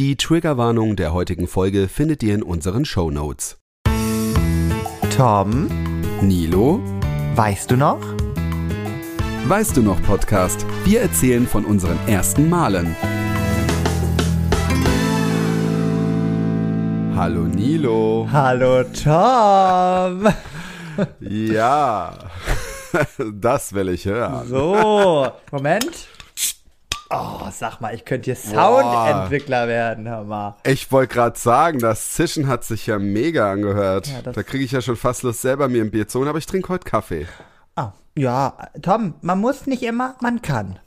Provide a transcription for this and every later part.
Die Triggerwarnung der heutigen Folge findet ihr in unseren Show Notes. Tom, Nilo, weißt du noch? weißt du noch Podcast? Wir erzählen von unseren ersten Malen. Hallo Nilo. Hallo Tom. Ja, das will ich hören. So, Moment. Oh, sag mal, ich könnte hier Soundentwickler werden, hör mal. Ich wollte gerade sagen, das Zischen hat sich ja mega angehört. Ja, da kriege ich ja schon fast Lust, selber mir ein Bier zu holen, aber ich trinke heute Kaffee. Ah, ja, Tom, man muss nicht immer, man kann.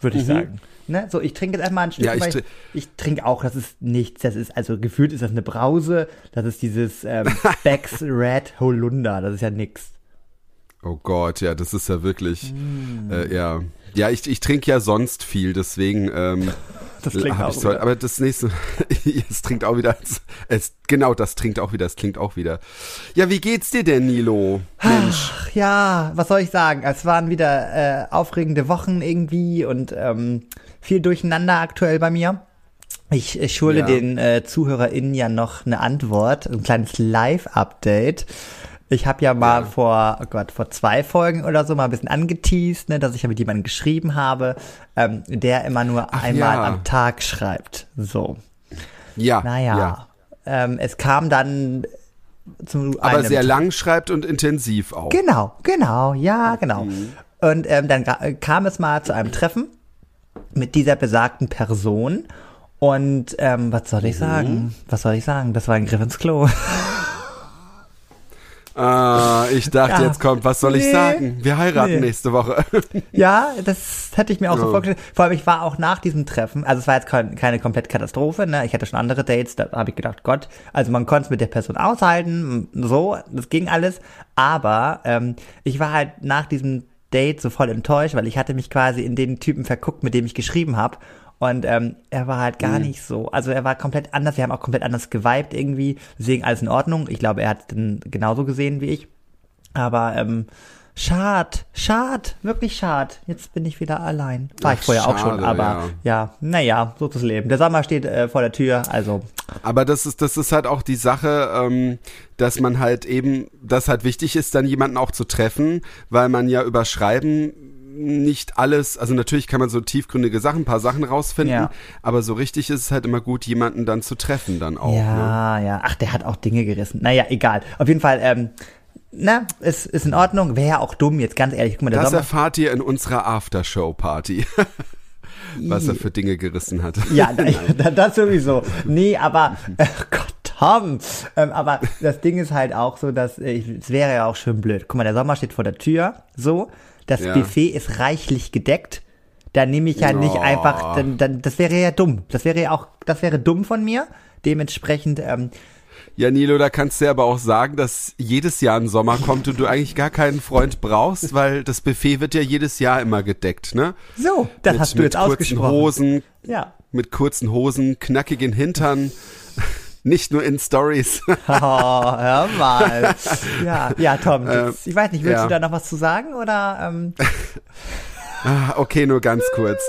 Würde ich sagen. Ne? So, ich trinke jetzt erstmal ein Stück, Ja, ich tr- ich, ich trinke auch, das ist nichts, das ist, also gefühlt ist das eine Brause, das ist dieses ähm, Becks Red Holunder, das ist ja nix. Oh Gott, ja, das ist ja wirklich, Mm. äh, ja. Ja, ich, ich trinke ja sonst viel, deswegen ähm, Das klingt auch so, aber das nächste, es trinkt auch wieder, es, genau, das trinkt auch wieder, es klingt auch wieder. Ja, wie geht's dir denn, Nilo? Mensch, Ach ja, was soll ich sagen? Es waren wieder äh, aufregende Wochen irgendwie und ähm, viel Durcheinander aktuell bei mir. Ich, ich schulde Ja. den äh, ZuhörerInnen ja noch eine Antwort, ein kleines Live-Update. Ich habe ja mal Ja. vor, oh Gott, vor zwei Folgen oder so mal ein bisschen angeteased, ne, dass ich ja mit jemandem geschrieben habe, ähm, der immer nur Ach einmal ja. am Tag schreibt. So. ja, Naja. ja. Ähm, es kam dann zu Aber einem sehr lang schreibt und intensiv auch. Genau, genau, ja, genau. Und ähm, dann kam es mal zu einem Treffen mit dieser besagten Person. Und ähm, was soll ich sagen? Was soll ich sagen? Das war ein Griff ins Klo. Ah, ich dachte, Ja. jetzt kommt, was soll ich Nee. sagen? Wir heiraten Nee. nächste Woche. ja, das hätte ich mir auch so Ja. vorgestellt. Vor allem, ich war auch nach diesem Treffen, also es war jetzt kein, keine komplett Katastrophe, ne? Ich hatte schon andere Dates, da habe ich gedacht, Gott, also man konnte es mit der Person aushalten, so, das ging alles. Aber ähm, ich war halt nach diesem Date so voll enttäuscht, weil ich hatte mich quasi in den Typen verguckt, mit dem ich geschrieben habe. Und ähm, er war halt gar nicht so. Also er war komplett anders. Wir haben auch komplett anders geweibt irgendwie. Deswegen alles in Ordnung. Ich glaube, er hat es dann genauso gesehen wie ich. Aber ähm, schad, schad, wirklich schad. Jetzt bin ich wieder allein. War ich Ach, vorher auch schon, schade, aber ja. ja, naja, so das Leben. Der Sommer steht äh, vor der Tür, also Aber das ist, das ist halt auch die Sache, ähm, dass man halt eben, dass halt wichtig ist, dann jemanden auch zu treffen, weil man ja über Schreiben nicht alles, also natürlich kann man so tiefgründige Sachen, ein paar Sachen rausfinden, Ja. aber so richtig ist es halt immer gut, jemanden dann zu treffen dann auch. Ne? ja, ja. Ach, der hat auch Dinge gerissen. Naja, egal. Auf jeden Fall, ähm, na, ist, ist in Ordnung. Wäre ja auch dumm, jetzt ganz ehrlich. Guck mal, der Das Sommer. erfahrt ihr in unserer Aftershow-Party, was er für Dinge gerissen hat. Ja, da, das sowieso. Nee, aber ach Gott, Tom. Ähm, aber das Ding ist halt auch so, dass äh, es wäre ja auch schön blöd. Guck mal, der Sommer steht vor der Tür. So, das Ja. Buffet ist reichlich gedeckt. Da nehme ich ja nicht Oh. einfach, dann, dann, das wäre ja dumm. Das wäre ja auch, das wäre dumm von mir. Dementsprechend, ähm, Ja, Nilo, da kannst du ja aber auch sagen, dass jedes Jahr ein Sommer kommt und du eigentlich gar keinen Freund brauchst, weil das Buffet wird ja jedes Jahr immer gedeckt, ne? so, das mit, hast du mit jetzt kurzen ausgesprochen. Hosen, Ja. mit kurzen Hosen, knackigen Hintern, nicht nur in Stories. Oh, hör mal. Ja, ja, Tom, das, ich weiß nicht, willst ja. du da noch was zu sagen oder? Ähm, Ah, okay, nur ganz kurz.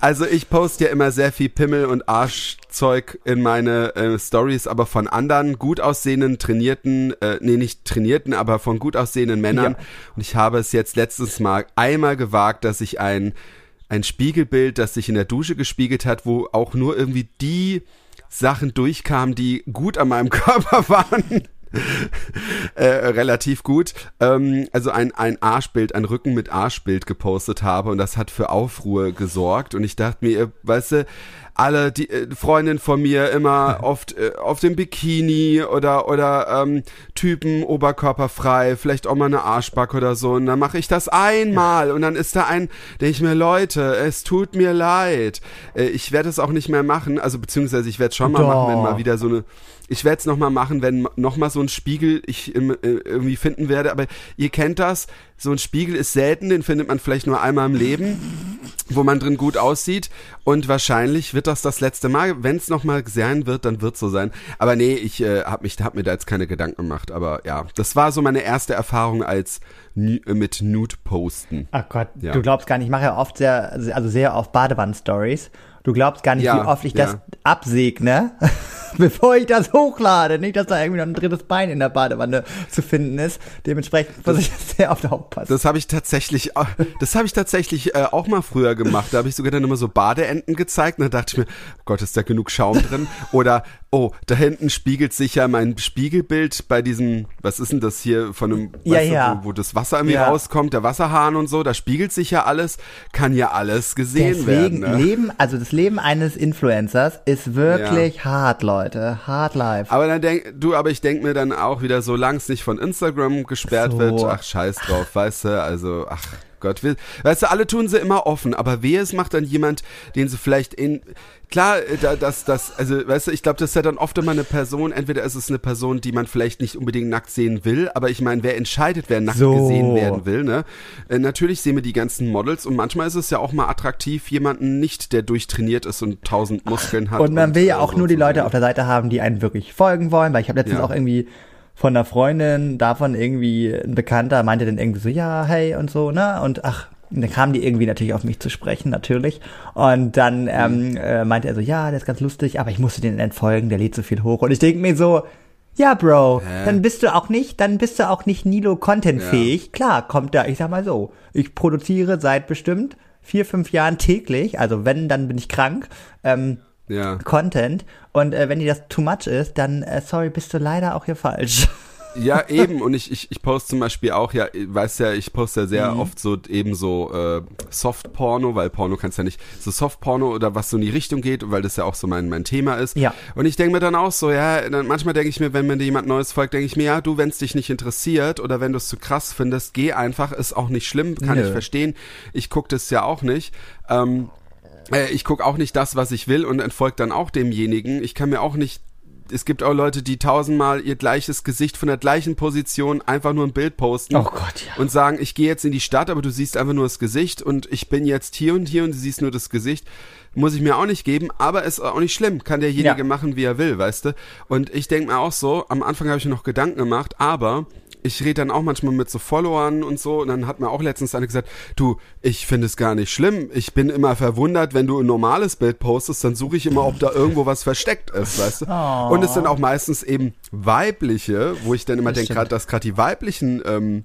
Also ich poste ja immer sehr viel Pimmel und Arschzeug in meine äh, Stories, aber von anderen gut aussehenden, trainierten, äh, nee, nicht trainierten, aber von gut aussehenden Männern. Ja. Und ich habe es jetzt letztens mal einmal gewagt, dass ich ein, ein Spiegelbild, das sich in der Dusche gespiegelt hat, wo auch nur irgendwie die Sachen durchkamen, die gut an meinem Körper waren. äh, relativ gut. Ähm, also ein, ein Arschbild, ein Rücken mit Arschbild gepostet habe und das hat für Aufruhr gesorgt und ich dachte mir, weißt du, alle die äh, Freundinnen von mir immer oft äh, auf dem Bikini oder oder ähm, Typen oberkörperfrei, vielleicht auch mal eine Arschbacke oder so. Und dann mache ich das einmal und dann ist da ein, denke ich mir, Leute, es tut mir leid, äh, ich werde es auch nicht mehr machen, also beziehungsweise ich werde es schon mal machen, wenn Doch. mal wieder so eine ich werde es nochmal machen, wenn nochmal so ein Spiegel ich im, äh, irgendwie finden werde. Aber ihr kennt das, so ein Spiegel ist selten, den findet man vielleicht nur einmal im Leben, wo man drin gut aussieht. Und wahrscheinlich wird das das letzte Mal. Wenn es nochmal sein wird, dann wird so sein. Aber nee, ich äh, habe mich, hab mir da jetzt keine Gedanken gemacht. Aber ja, das war so meine erste Erfahrung als äh, mit Nude posten. Ach Gott, Ja. du glaubst gar nicht, ich mache ja oft sehr, also sehr oft Badewann-Stories. Du glaubst gar nicht, Ja, wie oft ich ja. das absegne, bevor ich das hochlade. Nicht, dass da irgendwie noch ein drittes Bein in der Badewanne zu finden ist. Dementsprechend muss ich sehr oft aufpassen. Das habe ich tatsächlich, das habe ich tatsächlich äh, auch mal früher gemacht. Da habe ich sogar dann immer so Badeenten gezeigt und dann dachte ich mir, oh Gott, ist da genug Schaum drin? Oder oh, da hinten spiegelt sich ja mein Spiegelbild bei diesem, was ist denn das hier von einem, Ja, weißt du, ja. Wo, wo das Wasser irgendwie Ja. rauskommt, der Wasserhahn und so, da spiegelt sich ja alles, kann ja alles gesehen Deswegen werden. Ne? Leben, also das Leben eines Influencers ist wirklich hart, Leute. Hard life. Aber dann denk, du, aber ich denk mir dann auch wieder, solange es nicht von Instagram gesperrt So. wird, ach scheiß drauf, weißt du, also, ach Gott, will, weißt du, alle tun sie immer offen, aber wer es macht dann jemand, den sie vielleicht in, klar, äh, da, das, das, also, weißt du, ich glaube, das ist ja dann oft immer eine Person, entweder ist es eine Person, die man vielleicht nicht unbedingt nackt sehen will, aber ich meine, wer entscheidet, wer nackt So. gesehen werden will, ne? Äh, natürlich sehen wir die ganzen Models und manchmal ist es ja auch mal attraktiv, jemanden nicht, der durchtrainiert ist und tausend Muskeln hat. Und man will ja äh, auch so nur die zu Leute auf der Seite haben, die einen wirklich folgen wollen, weil ich habe letztens Ja. auch irgendwie von einer Freundin davon irgendwie ein Bekannter meinte dann irgendwie so, ja, hey und so, ne? Und ach, und dann kamen die irgendwie natürlich auf mich zu sprechen, natürlich. Und dann ähm, äh, meinte er so, ja, der ist ganz lustig, aber ich musste den entfolgen, der lädt so viel hoch. Und ich denke mir so, ja, Bro, Hä? dann bist du auch nicht, dann bist du auch nicht Nilo Content fähig. Klar, kommt da, ich sag mal so, ich produziere seit bestimmt vier, fünf Jahren täglich, also wenn, dann bin ich krank. Ähm, Ja. Content und äh, wenn dir das too much ist, dann äh, sorry, bist du leider auch hier falsch. Ja, eben. Und ich, ich, ich poste zum Beispiel auch, ja, weißt ja, ich poste ja Mhm. sehr oft so eben so äh, Soft-Porno, weil Porno kannst ja nicht, so Soft-Porno oder was so in die Richtung geht, weil das ja auch so mein, mein Thema ist. Ja. Und ich denke mir dann auch so, ja, dann manchmal denke ich mir, wenn mir jemand Neues folgt, denke ich mir, ja, du, wenn es dich nicht interessiert oder wenn du es zu krass findest, geh einfach, ist auch nicht schlimm, kann Nö. ich verstehen. Ich gucke das ja auch nicht. Ähm, äh, ich gucke auch nicht das, was ich will und entfolgt dann auch demjenigen. Ich kann mir auch nicht. Es gibt auch Leute, die tausendmal ihr gleiches Gesicht von der gleichen Position einfach nur ein Bild posten Oh Gott, ja. und sagen, ich gehe jetzt in die Stadt, aber du siehst einfach nur das Gesicht und ich bin jetzt hier und hier und du siehst nur das Gesicht. Muss ich mir auch nicht geben, aber ist auch nicht schlimm. Kann derjenige Ja. machen, wie er will, weißt du? Und ich denke mir auch so, am Anfang habe ich mir noch Gedanken gemacht, aber ich rede dann auch manchmal mit so Followern und so und dann hat mir auch letztens eine gesagt, du, ich finde es gar nicht schlimm. Ich bin immer verwundert, wenn du ein normales Bild postest, dann suche ich immer, ob da irgendwo was versteckt ist, weißt du? Oh. Und es sind auch meistens eben weibliche, wo ich dann immer denke, gerade, dass gerade die weiblichen ähm,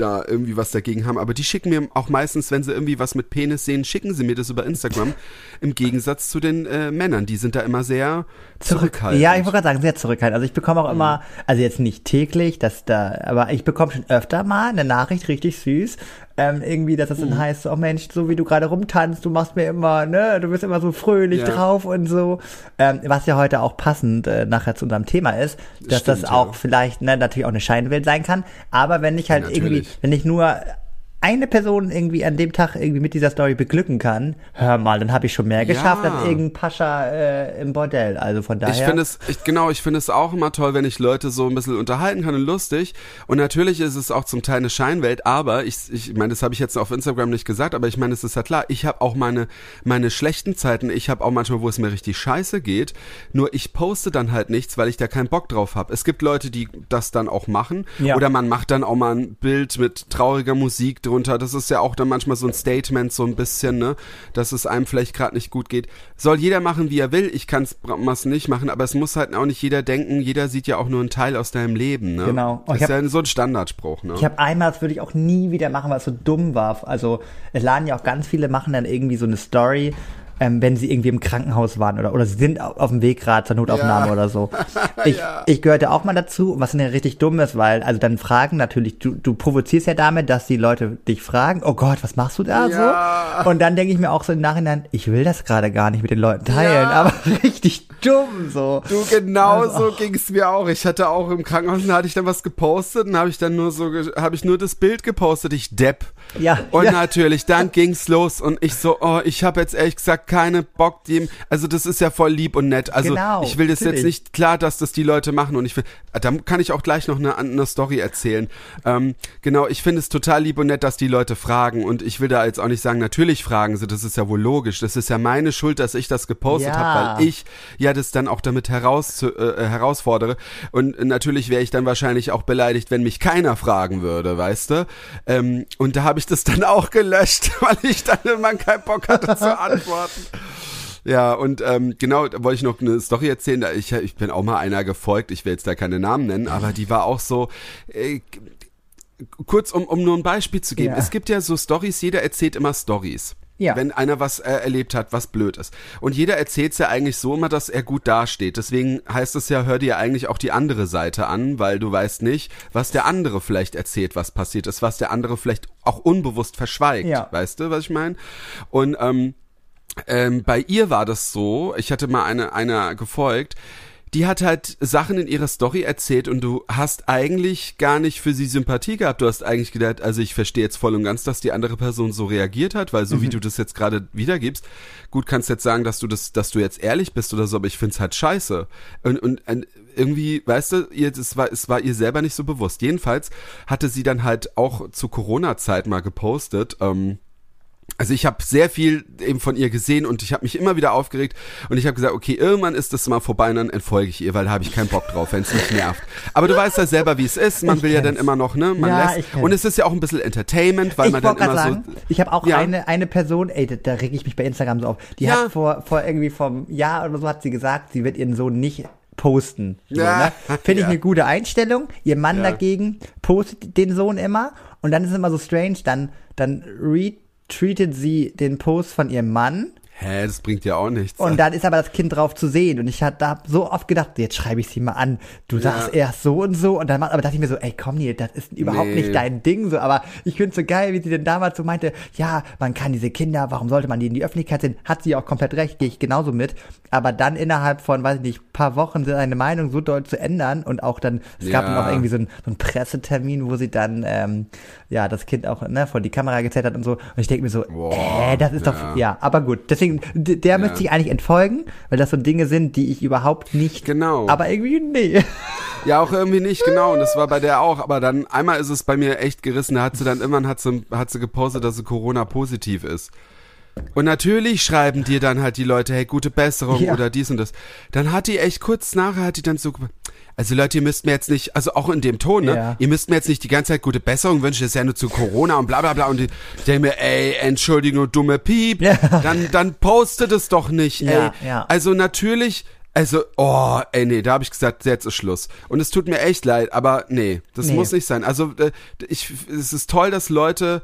da irgendwie was dagegen haben, aber die schicken mir auch meistens, wenn sie irgendwie was mit Penis sehen, schicken sie mir das über Instagram. Im Gegensatz zu den äh, Männern, die sind da immer sehr zurückhaltend. Ja, ich wollte gerade sagen, sehr zurückhaltend. Also ich bekomme auch immer, also jetzt nicht täglich, dass da, aber ich bekomme schon öfter mal eine Nachricht richtig süß, ähm, irgendwie, dass das Mhm. dann heißt, oh Mensch, so wie du gerade rumtanzt, du machst mir immer, ne, du bist immer so fröhlich Ja. drauf und so. Ähm, was ja heute auch passend äh, nachher zu unserem Thema ist, dass das Stimmt, auch ja. vielleicht, ne, natürlich auch eine Scheinwelt sein kann, aber wenn ich halt irgendwie, Natürlich. wenn ich nur eine Person irgendwie an dem Tag irgendwie mit dieser Story beglücken kann, hör mal, dann habe ich schon mehr geschafft Ja. als irgendein Pascha äh, im Bordell. Also von daher. Ich finde es, ich, genau, ich finde es auch immer toll, wenn ich Leute so ein bisschen unterhalten kann und lustig. Und natürlich ist es auch zum Teil eine Scheinwelt, aber ich, ich meine, das habe ich jetzt auf Instagram nicht gesagt, aber ich meine, es ist ja klar, ich habe auch meine, meine schlechten Zeiten, ich habe auch manchmal, wo es mir richtig scheiße geht, nur ich poste dann halt nichts, weil ich da keinen Bock drauf habe. Es gibt Leute, die das dann auch machen Ja. oder man macht dann auch mal ein Bild mit trauriger Musik drunter. Das ist ja auch dann manchmal so ein Statement, so ein bisschen, ne, dass es einem vielleicht gerade nicht gut geht. Soll jeder machen, wie er will. Ich kann es nicht machen, aber es muss halt auch nicht jeder denken. Jeder sieht ja auch nur einen Teil aus deinem Leben, ne? Genau. Und Das ist hab- ja so ein Standardspruch, ne? Ich habe einmal, das würde ich auch nie wieder machen, weil es so dumm war. Also es laden ja auch ganz viele, machen dann irgendwie so eine Story, ähm, wenn sie irgendwie im Krankenhaus waren oder, oder sie sind au- auf dem Weg gerade zur Notaufnahme Ja. oder so. Ich, Ja. ich gehörte auch mal dazu, was dann richtig dumm ist, weil, also dann fragen natürlich, du, du provozierst ja damit, dass die Leute dich fragen, oh Gott, was machst du da Ja. so? Und dann denke ich mir auch so im Nachhinein, ich will das gerade gar nicht mit den Leuten teilen, Ja. aber richtig dumm so. Du, genau Also, so ging's mir auch. Ich hatte auch im Krankenhaus, da hatte ich dann was gepostet und habe ich dann nur so, habe ich nur das Bild gepostet, ich Depp. Ja, Und ja. natürlich, dann ging's los und ich so, oh, ich habe jetzt ehrlich gesagt keine Bock dem, also das ist ja voll lieb und nett. Also Genau, ich will das natürlich. jetzt nicht, klar, dass das die Leute machen und ich will, da kann ich auch gleich noch eine, eine Story erzählen. Ähm, genau, ich finde es total lieb und nett, dass die Leute fragen und ich will da jetzt auch nicht sagen, natürlich fragen sie, das ist ja wohl logisch. Das ist ja meine Schuld, dass ich das gepostet Ja. habe, weil ich ja das dann auch damit heraus, äh, herausfordere. Und natürlich wäre ich dann wahrscheinlich auch beleidigt, wenn mich keiner fragen würde, weißt du? Ähm, und da habe ich das dann auch gelöscht, weil ich dann immer keinen Bock hatte zu antworten. Ja, und ähm, genau, da wollte ich noch eine Story erzählen. Ich, ich bin auch mal einer gefolgt, ich will jetzt da keine Namen nennen, aber die war auch so. Äh, kurz, um, um nur ein Beispiel zu geben. Ja. Es gibt ja so Stories, jeder erzählt immer Stories. Ja. Wenn einer was äh, erlebt hat, was blöd ist. Und jeder erzählt ja eigentlich so immer, dass er gut dasteht. Deswegen heißt es ja, hör dir eigentlich auch die andere Seite an, weil du weißt nicht, was der andere vielleicht erzählt, was passiert ist, was der andere vielleicht auch unbewusst verschweigt. Ja. Weißt du, was ich meine? Und ähm, ähm, bei ihr war das so, ich hatte mal eine, einer gefolgt, die hat halt Sachen in ihrer Story erzählt und du hast eigentlich gar nicht für sie Sympathie gehabt. Du hast eigentlich gedacht, also ich verstehe jetzt voll und ganz, dass die andere Person so reagiert hat, weil so wie du das jetzt gerade wiedergibst, gut kannst jetzt sagen, dass du das, dass du jetzt ehrlich bist oder so, aber ich find's halt scheiße. Und, und, und irgendwie, weißt du, ihr, es war, es war ihr selber nicht so bewusst. Jedenfalls hatte sie dann halt auch zu Corona-Zeit mal gepostet, ähm, also ich habe sehr viel eben von ihr gesehen und ich habe mich immer wieder aufgeregt und ich habe gesagt, okay, irgendwann ist das mal vorbei und dann entfolge ich ihr, weil da habe ich keinen Bock drauf, wenn es mich nervt. Aber du weißt ja selber, wie es ist. Man Ich will ja dann kenn's. immer noch, ne? Man Ja, lässt. kenn's. Und es ist ja auch ein bisschen Entertainment, weil ich man dann immer sagen, so. ich habe auch Ja. eine, eine Person, ey, da, da reg ich mich bei Instagram so auf. Die Ja. hat vor, vor irgendwie vom Jahr oder so hat sie gesagt, sie wird ihren Sohn nicht posten. So, Ja. ne? Finde ich eine gute Einstellung. Ihr Mann dagegen postet den Sohn immer und dann ist es immer so strange, dann, dann retweetet sie den Post von ihrem Mann Hä, das bringt ja auch nichts. und dann ist aber das Kind drauf zu sehen. Und ich hatte da so oft gedacht, jetzt schreibe ich sie mal an. Du sagst erst so und so. Und dann macht, aber dachte ich mir so, ey, komm, Neil, das ist überhaupt Nee. nicht dein Ding. So, aber ich finde so geil, wie sie denn damals so meinte, ja, man kann diese Kinder, warum sollte man die in die Öffentlichkeit sehen? Hat sie auch komplett recht, gehe ich genauso mit. Aber dann innerhalb von, weiß ich nicht, paar Wochen seine Meinung so doll zu ändern und auch dann, es gab Ja. dann auch irgendwie so einen, so einen Pressetermin, wo sie dann, ähm, ja, das Kind auch, ne, vor die Kamera gezählt hat und so. Und ich denke mir so, Boah, äh, das ist doch, ja. ja, aber gut. Deswegen, d- der müsste ich eigentlich entfolgen, weil das so Dinge sind, die ich überhaupt nicht. Genau. Aber irgendwie, nee. Ja, auch irgendwie nicht, genau. Und das war bei der auch. Aber dann, einmal ist es bei mir echt gerissen. Da hat sie dann immer, hat sie, hat sie gepostet, dass sie Corona-positiv ist. Und natürlich schreiben dir dann halt die Leute, hey, gute Besserung Ja. oder dies und das. Dann hat die echt kurz nachher, hat die dann so, also Leute, ihr müsst mir jetzt nicht, also auch in dem Ton, ne? Ja. Ihr müsst mir jetzt nicht die ganze Zeit gute Besserung wünschen, das ist ja nur zu Corona und bla bla bla. Und ich denke mir, ey, Entschuldigung, dumme Piep. Ja. Dann, dann postet es doch nicht, ey. Ja. Also natürlich, also, oh, ey, nee, da habe ich gesagt, jetzt ist Schluss. Und es tut mir echt leid, aber nee, das Nee. muss nicht sein. Also, äh, ich, es ist toll, dass Leute,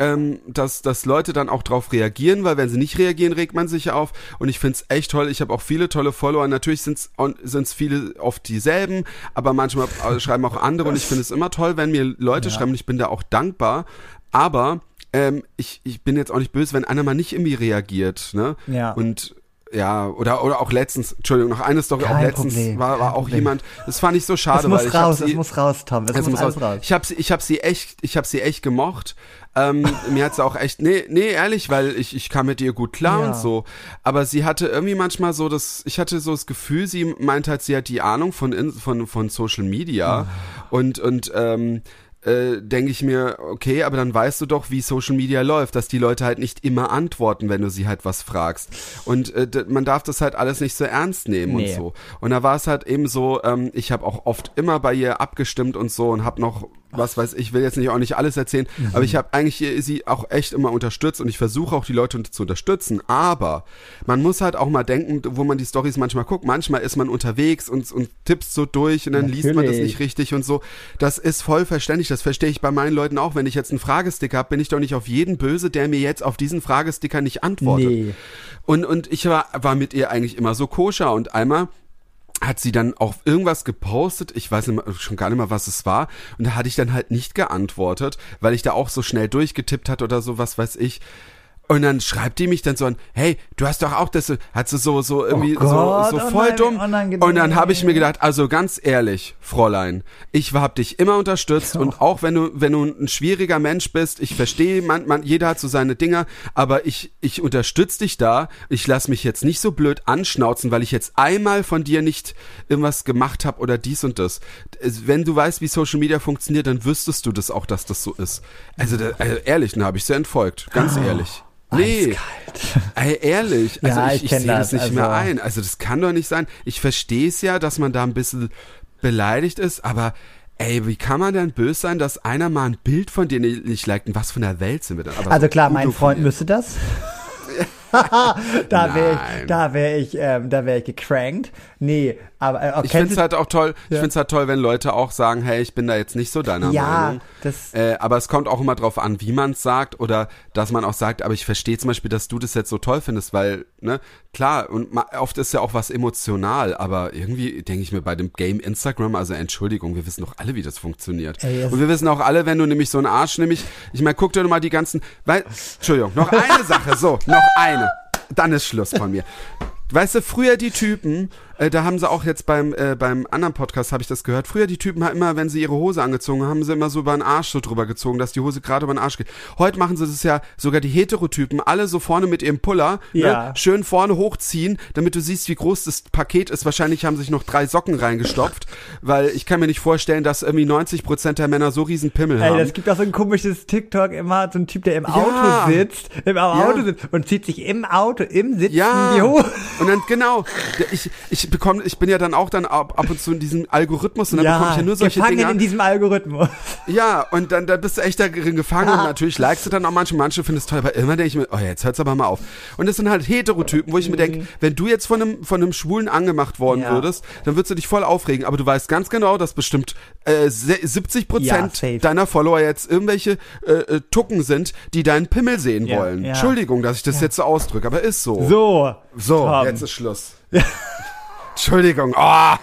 ähm, dass, dass Leute dann auch drauf reagieren, weil wenn sie nicht reagieren, regt man sich auf. Und ich find's echt toll. Ich habe auch viele tolle Follower. Natürlich sind's sind's viele oft dieselben, aber manchmal äh, schreiben auch andere. Und ich finde es immer toll, wenn mir Leute schreiben. Und ich bin da auch dankbar. Aber ähm, ich, ich bin jetzt auch nicht böse, wenn einer mal nicht irgendwie reagiert. Ne? Ja. Und ja, oder, oder auch letztens, Entschuldigung, noch eine Story, auch Kein letztens Problem, war, war auch Problem. jemand, das fand ich so schade, Es muss weil ich hab raus, sie, es muss raus, Tom. Es, es muss, muss raus. raus. Ich habe sie, ich habe sie echt, ich habe sie echt gemocht. Ähm, mir hat sie auch echt, nee, nee, ehrlich, weil ich, ich kam mit ihr gut klar Ja. und so. Aber sie hatte irgendwie manchmal so das, ich hatte so das Gefühl, sie meint halt, sie hat die Ahnung von von von Social Media und und ähm, äh, denke ich mir, okay, aber dann weißt du doch, wie Social Media läuft, dass die Leute halt nicht immer antworten, wenn du sie halt was fragst. Und äh, man darf das halt alles nicht so ernst nehmen Nee. und so. Und da war es halt eben so, ähm, ich habe auch oft immer bei ihr abgestimmt und so und habe noch, was weiß ich, will jetzt nicht auch nicht alles erzählen, aber ich habe eigentlich sie auch echt immer unterstützt und ich versuche auch die Leute zu unterstützen. Aber man muss halt auch mal denken, wo man die Stories manchmal guckt. Manchmal ist man unterwegs und, und tippst so durch und dann liest man das Natürlich. nicht richtig und so. Das ist voll verständlich. Das verstehe ich bei meinen Leuten auch. Wenn ich jetzt einen Fragesticker habe, bin ich doch nicht auf jeden böse, der mir jetzt auf diesen Fragesticker nicht antwortet. Nee. Und, und ich war, war mit ihr eigentlich immer so koscher und einmal hat sie dann auch irgendwas gepostet, ich weiß schon gar nicht mehr, was es war, und da hatte ich dann halt nicht geantwortet, weil ich da auch so schnell durchgetippt hat oder so, was weiß ich. Und dann schreibt die mich dann so an, hey, du hast doch auch das, hat sie so, so irgendwie Oh Gott, so, so oh voll dumm. Und dann habe ich mir gedacht, also ganz ehrlich, Fräulein, ich hab dich immer unterstützt und auch wenn du, wenn du ein schwieriger Mensch bist, ich verstehe, man, man, jeder hat so seine Dinger, aber ich, ich unterstütze dich da. Ich lass mich jetzt nicht so blöd anschnauzen, weil ich jetzt einmal von dir nicht irgendwas gemacht habe oder dies und das. Wenn du weißt, wie Social Media funktioniert, dann wüsstest du das auch, dass das so ist. Also, also ehrlich, dann habe ich sie entfolgt, ganz ehrlich. Nee, ey, ehrlich, also Ja, ich, ich ich sehe das, das nicht mehr also- ein. Also das kann doch nicht sein. Ich verstehe es ja, dass man da ein bisschen beleidigt ist, aber ey, wie kann man denn böse sein, dass einer mal ein Bild von dir nicht liked? Was von der Welt sind wir denn? Aber Also so klar, mein Freund müsste das. da wäre ich, da wäre ich, ähm, da wäre ich gecrankt. Nee, aber äh, Ich finde es halt auch toll, ich Ja. finde es halt toll, wenn Leute auch sagen, hey, ich bin da jetzt nicht so deiner ja, Meinung. das, Äh, aber es kommt auch immer drauf an, wie man es sagt oder dass man auch sagt, aber ich verstehe zum Beispiel, dass du das jetzt so toll findest, weil, ne, klar, und oft ist ja auch was emotional, aber irgendwie denke ich mir bei dem Game Instagram, also Entschuldigung, wir wissen doch alle, wie das funktioniert. Ey, es- und wir wissen auch alle, wenn du nämlich so ein Arsch, nämlich, ich meine, guck dir mal die ganzen, weil, Entschuldigung, noch eine Sache, so, noch eine. Dann ist Schluss von mir. Weißt du, früher die Typen, äh, da haben sie auch jetzt beim, äh, beim anderen Podcast, habe ich das gehört, früher die Typen haben immer, wenn sie ihre Hose angezogen haben, sie immer so über den Arsch so drüber gezogen, dass die Hose gerade über den Arsch geht. Heute machen sie das ja, sogar die Heterotypen, alle so vorne mit ihrem Puller, Ja. ne, schön vorne hochziehen, damit du siehst, wie groß das Paket ist. Wahrscheinlich haben sich noch drei Socken reingestopft, weil ich kann mir nicht vorstellen, dass irgendwie 90 Prozent der Männer so riesen Pimmel Ey, haben. das gibt auch so ein komisches TikTok immer, so ein Typ, der im Ja. Auto sitzt, im Ja. Auto sitzt und zieht sich im Auto, im Sitzen Ja. die Hose. Und dann, genau, ich, ich bekomme, ich bin ja dann auch dann ab, ab und zu in diesem Algorithmus und dann bekomme ich ja nur solche gefangen Dinger. in diesem Algorithmus. Ja, und dann, dann bist du echt darin gefangen und natürlich likest du dann auch manche, manche findest toll, aber immer denke ich mir, oh, jetzt hört's aber mal auf. Und das sind halt Heterotypen, wo ich mir denke, wenn du jetzt von einem, von einem Schwulen angemacht worden Mhm. Ja. würdest, dann würdest du dich voll aufregen, aber du weißt ganz genau, dass bestimmt äh, se- 70 Ja, Prozent safe. deiner Follower jetzt irgendwelche äh, äh, Tucken sind, die deinen Pimmel sehen Ja, wollen. ja. Entschuldigung, dass ich das jetzt so ausdrücke, aber ist so. So. So, Tom. jetzt ist Schluss. Entschuldigung. Oh.